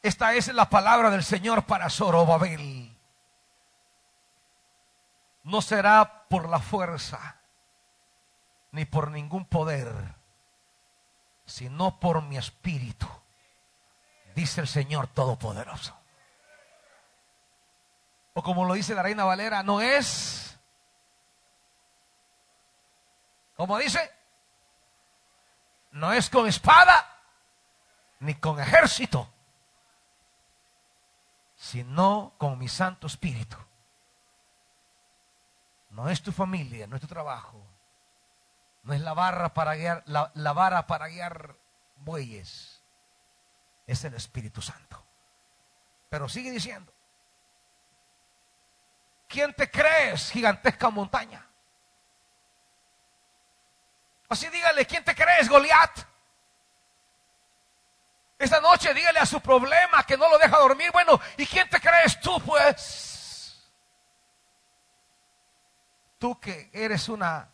Esta es la palabra del Señor para Zorobabel. No será por la fuerza, ni por ningún poder, sino por mi espíritu, dice el Señor Todopoderoso. O como lo dice la reina Valera, no es, como dice, no es con espada ni con ejército, sino con mi Santo Espíritu. No es tu familia, no es tu trabajo, no es la barra para guiar, la, la vara para guiar bueyes, es el Espíritu Santo. Pero sigue diciendo, ¿quién te crees, gigantesca montaña? Así dígale, ¿quién te crees, Goliat? Esta noche dígale a su problema que no lo deja dormir. Bueno, ¿y quién te crees tú, pues? Tú que eres una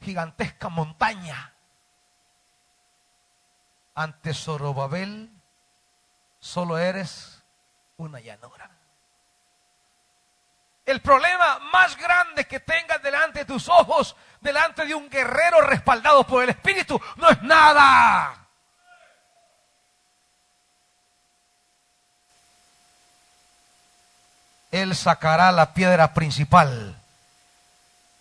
gigantesca montaña. Ante Zorobabel solo eres una llanura. El problema más grande que tengas delante de tus ojos, delante de un guerrero respaldado por el Espíritu, no es nada. Él sacará la piedra principal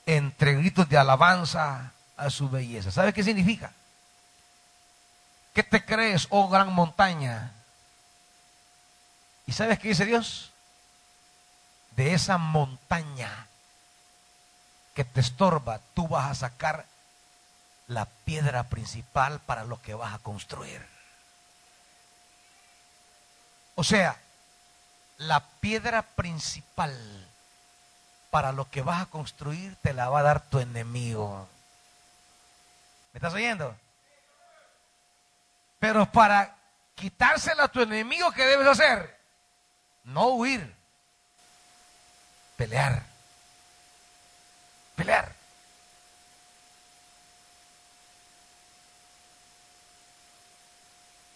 entre gritos de alabanza a su belleza. ¿Sabe qué significa? ¿Qué te crees, oh gran montaña? ¿Y sabes qué dice Dios? De esa montaña que te estorba, tú vas a sacar la piedra principal para lo que vas a construir. O sea, la piedra principal para lo que vas a construir te la va a dar tu enemigo. ¿Me estás oyendo? Pero para quitársela a tu enemigo, ¿qué debes hacer? No huir. Pelear. Pelear.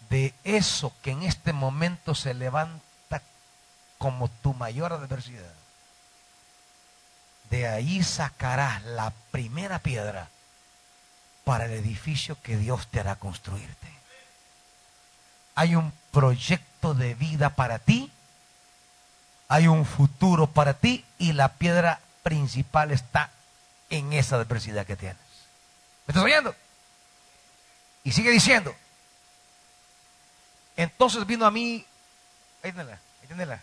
De eso que en este momento se levanta como tu mayor adversidad. De ahí sacarás la primera piedra para el edificio que Dios te hará construirte. Hay un proyecto de vida para ti, hay un futuro para ti y la piedra principal está en esa adversidad que tienes. ¿Me estás oyendo? Y sigue diciendo. Entonces vino a mí, ahí tenela,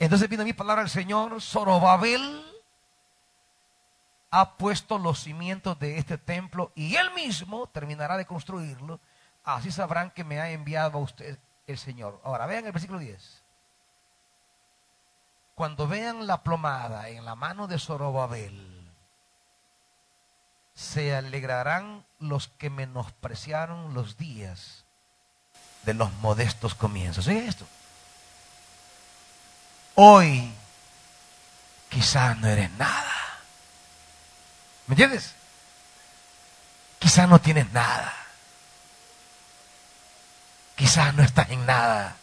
entonces vino mi palabra al Señor, Zorobabel ha puesto los cimientos de este templo y él mismo terminará de construirlo. Así sabrán que me ha enviado a usted el Señor. Ahora vean el versículo 10. Cuando vean la plomada en la mano de Zorobabel, se alegrarán los que menospreciaron los días de los modestos comienzos. ¿Oye esto? Hoy quizás no eres nada. ¿Me entiendes? Quizás no tienes nada. Quizás no estás en nada.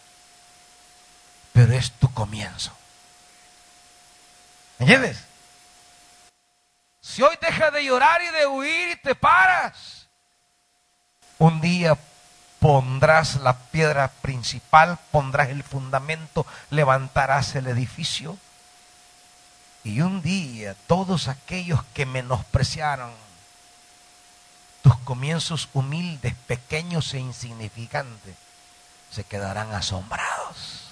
Pero es tu comienzo. ¿Me entiendes? Si hoy dejas de llorar y de huir y te paras, un día pondrás la piedra principal, pondrás el fundamento, levantarás el edificio. Y un día todos aquellos que menospreciaron tus comienzos humildes, pequeños e insignificantes, se quedarán asombrados.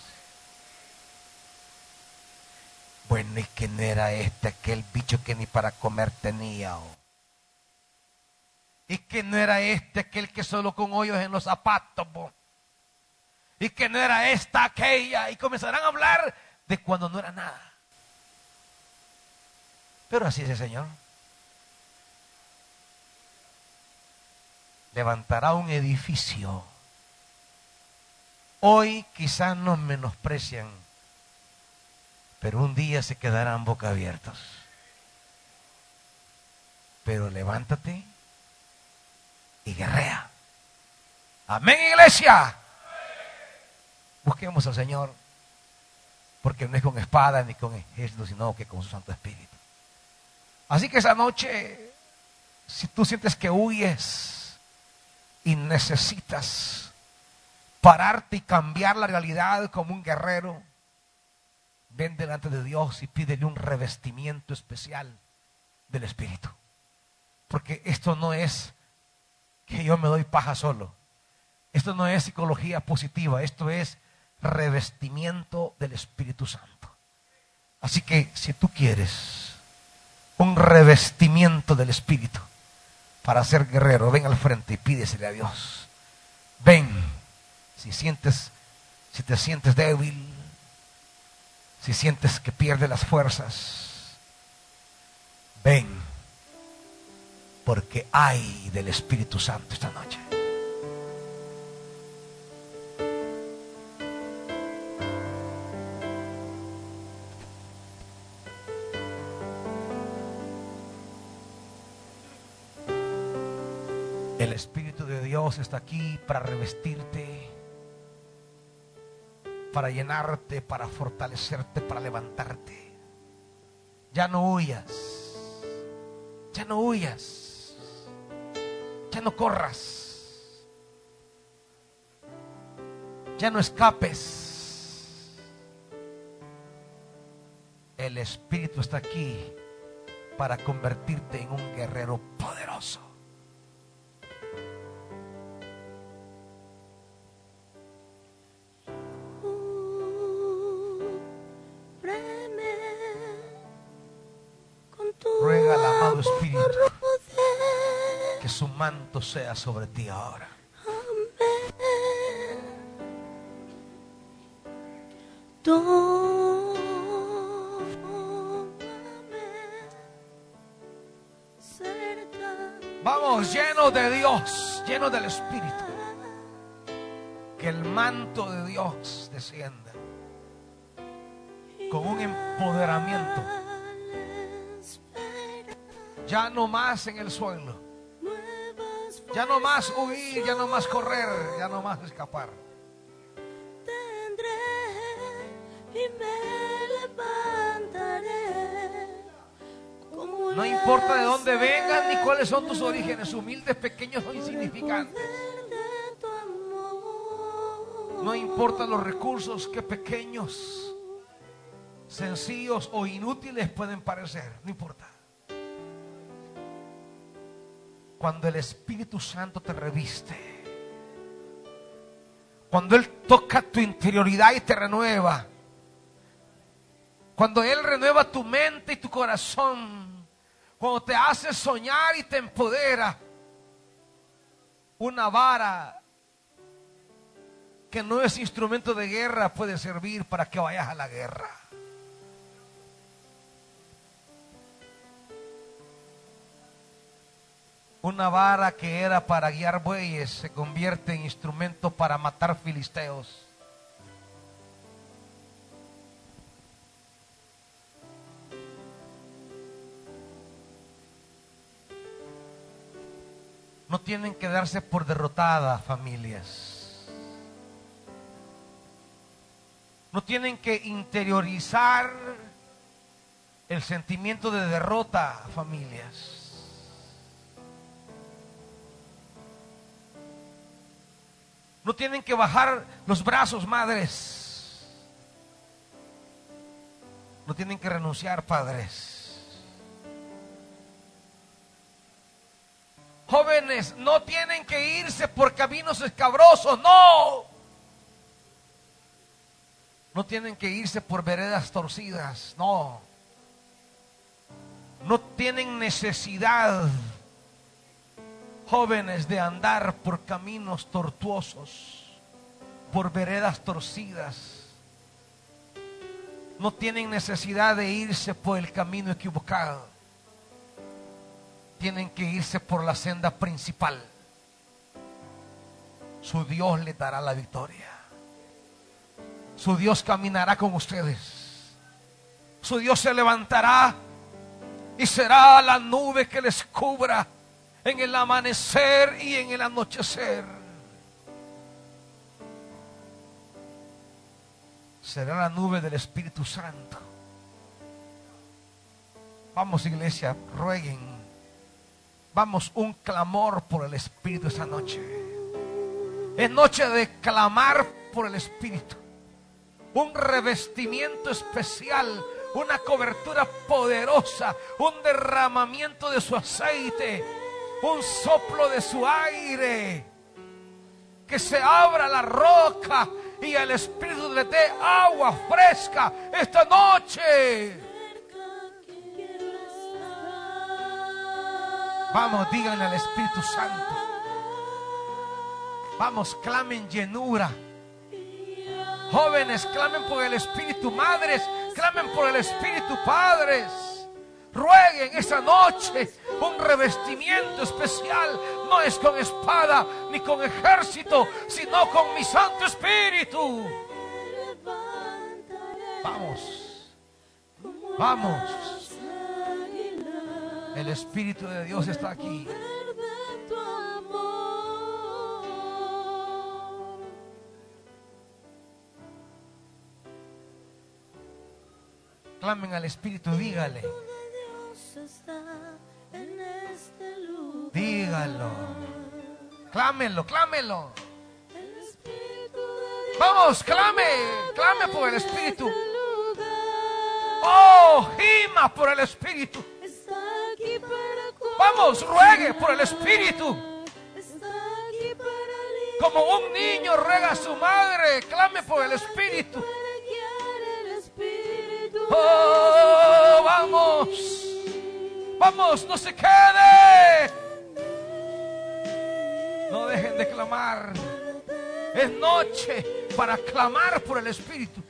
Bueno, ¿y quién era este, aquel bicho que ni para comer tenía? Y que no era este aquel que solo con hoyos en los zapatos. Y que no era esta aquella. Y comenzarán a hablar de cuando no era nada. Pero así es el Señor. Levantará un edificio. Hoy quizás nos menosprecian pero un día se quedarán boca abiertos. Pero levántate y guerrea. Amén, iglesia. Busquemos al Señor, porque no es con espada ni con ejército, sino que con su Santo Espíritu. Así que esa noche, si tú sientes que huyes y necesitas pararte y cambiar la realidad como un guerrero, ven delante de Dios y pídele un revestimiento especial del Espíritu. Porque esto no es que yo me doy paja solo. Esto no es psicología positiva, esto es revestimiento del Espíritu Santo. Así que si tú quieres un revestimiento del Espíritu para ser guerrero, ven al frente y pídesele a Dios. Ven, si sientes, si te sientes débil, si sientes que pierdes las fuerzas, ven, porque hay del Espíritu Santo esta noche. El Espíritu de Dios está aquí para revestirte, para llenarte, para fortalecerte, para levantarte. Ya no huyas, ya no huyas, ya no corras, ya no escapes. El Espíritu está aquí para convertirte en un guerrero sea sobre ti ahora. Vamos, lleno de Dios, lleno del Espíritu. Que el manto de Dios descienda con un empoderamiento. Ya no más en el suelo. Ya no más huir, ya no más correr, ya no más escapar. y me levantaré. como No importa de dónde vengas ni cuáles son tus orígenes, humildes, pequeños o insignificantes. No importa los recursos que pequeños, sencillos o inútiles pueden parecer, no importa. Cuando el Espíritu Santo te reviste, cuando Él toca tu interioridad y te renueva, cuando Él renueva tu mente y tu corazón, cuando te hace soñar y te empodera, una vara que no es instrumento de guerra puede servir para que vayas a la guerra. Una vara que era para guiar bueyes se convierte en instrumento para matar filisteos. No tienen que darse por derrotada, familias. No tienen que interiorizar el sentimiento de derrota, familias. No tienen que bajar los brazos, madres. No tienen que renunciar, padres. Jóvenes, no tienen que irse por caminos escabrosos, no. No tienen que irse por veredas torcidas, no. No tienen necesidad, jóvenes, de andar por caminos tortuosos, por veredas torcidas. No tienen necesidad de irse por el camino equivocado tienen que irse por la senda principal. Su Dios les dará la victoria. Su Dios caminará con ustedes. Su Dios se levantará y será la nube que les cubra en el amanecer y en el anochecer. Será la nube del Espíritu Santo. Vamos iglesia, rueguen. Vamos un clamor por el Espíritu esta noche. Es noche de clamar por el Espíritu. Un revestimiento especial, una cobertura poderosa, un derramamiento de su aceite, un soplo de su aire. Que se abra la roca y el Espíritu le dé agua fresca esta noche. Vamos, díganle al Espíritu Santo. Vamos, clamen llenura. Jóvenes, clamen por el Espíritu. Madres, clamen por el Espíritu. Padres, rueguen esta noche un revestimiento especial. No es con espada ni con ejército, sino con mi Santo Espíritu. Vamos, vamos. El Espíritu de Dios está aquí. Clamen al Espíritu, dígale. Dígalo. Clámenlo, clámenlo. Vamos, clame, clame por el Espíritu. Oh, gima por el Espíritu. Vamos, ruegue por el Espíritu. Como un niño ruega a su madre, clame por el Espíritu. Oh, vamos. Vamos, no se quede. No dejen de clamar. Es noche para clamar por el Espíritu.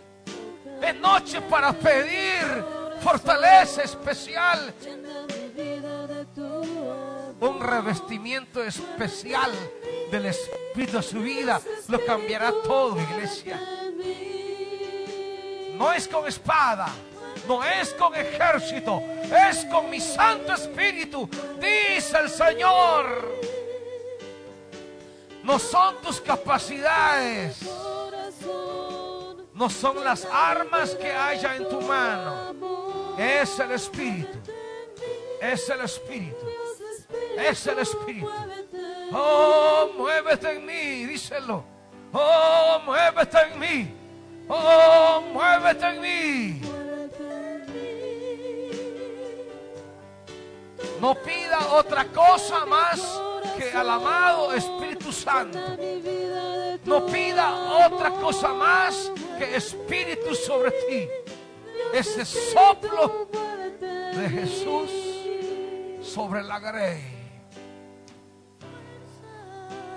Es noche para pedir fortaleza especial. Un revestimiento especial del Espíritu a su vida. Lo cambiará todo, iglesia. No es con espada, no es con ejército, es con mi Santo Espíritu, dice el Señor. No son tus capacidades, no son las armas que haya en tu mano, es el Espíritu, es el Espíritu, es el Espíritu. Oh, muévete en mí, díselo. Oh, muévete en mí. Oh, muévete en mí. No pida otra cosa más al amado Espíritu Santo. No pida otra cosa más que Espíritu sobre ti. Ese soplo de Jesús sobre la grey.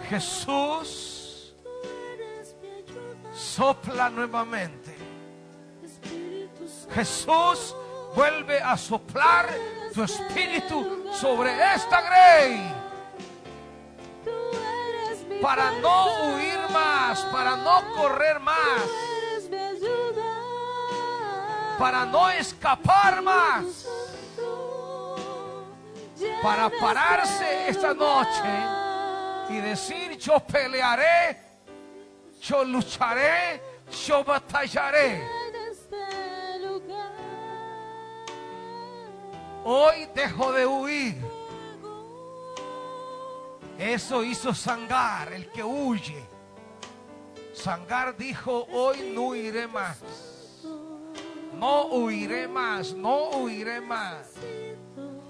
Jesús sopla nuevamente. Jesús vuelve a soplar tu espíritu sobre esta grey para no huir más, para no correr más, para no escapar más, para pararse esta noche y decir yo pelearé, yo lucharé, yo batallaré. Hoy dejo de huir. Eso hizo Sangar, el que huye. Sangar dijo, hoy no huiré más. No huiré más, no huiré más.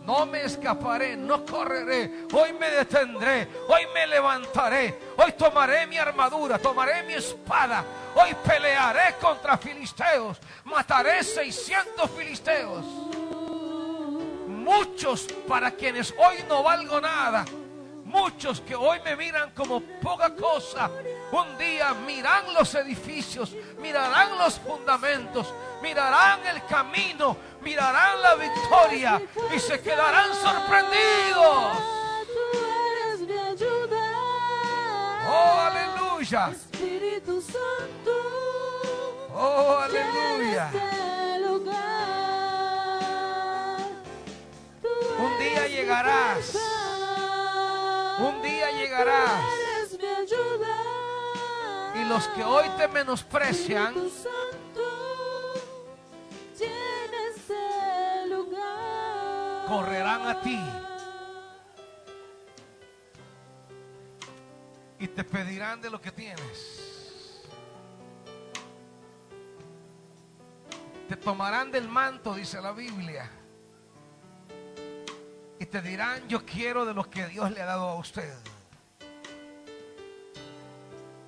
No me escaparé, no correré. Hoy me detendré, hoy me levantaré. Hoy tomaré mi armadura, tomaré mi espada. Hoy pelearé contra filisteos. Mataré 600 filisteos. Muchos para quienes hoy no valgo nada. Muchos que hoy me miran como poca cosa, un día mirarán los edificios, mirarán los fundamentos, mirarán el camino, mirarán la victoria y se quedarán sorprendidos. Oh, aleluya. Oh, aleluya. Un día llegarás. Un día llegarás. Y los que hoy te menosprecian, correrán a ti y te pedirán de lo que tienes. Te tomarán del manto, dice la Biblia. Te dirán, yo quiero de lo que Dios le ha dado a usted.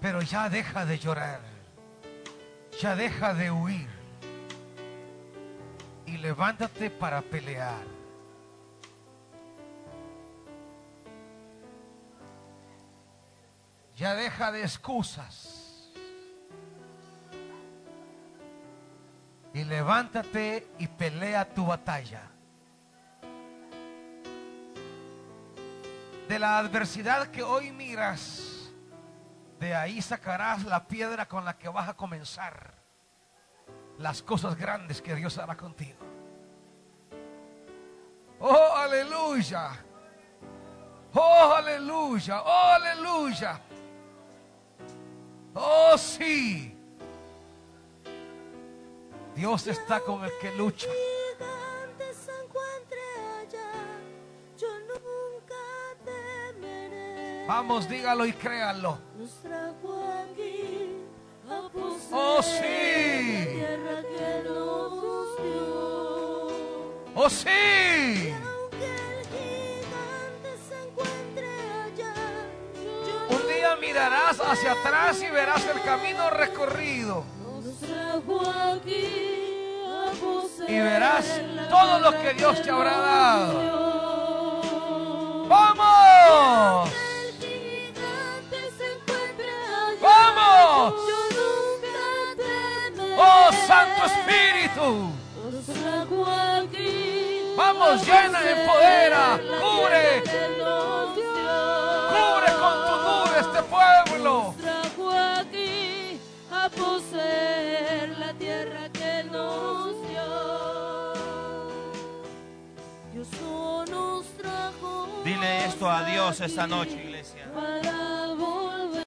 Pero ya deja de llorar. Ya deja de huir. Y levántate para pelear. Ya deja de excusas. Y levántate y pelea tu batalla. De la adversidad que hoy miras, de ahí sacarás la piedra con la que vas a comenzar las cosas grandes que Dios hará contigo. Oh, aleluya. Oh, aleluya. Oh, aleluya. Oh, sí. Dios está con el que lucha. Vamos, dígalo y créanlo. Nos trajo aquí a Oh, sí. la tierra que nos dio. Oh, sí. Aunque el gigante se encuentre allá, yo Un día mirarás hacia atrás y verás el camino recorrido. nos trajo aquí a poseer Y verás todo lo que Dios te habrá dado. ¡Vamos! Espíritu! Vamos, llena, empodera, cubre. Cubre con tu nube este pueblo. Aquí a poseer la tierra que nos dio. Dile esto a Dios esta noche,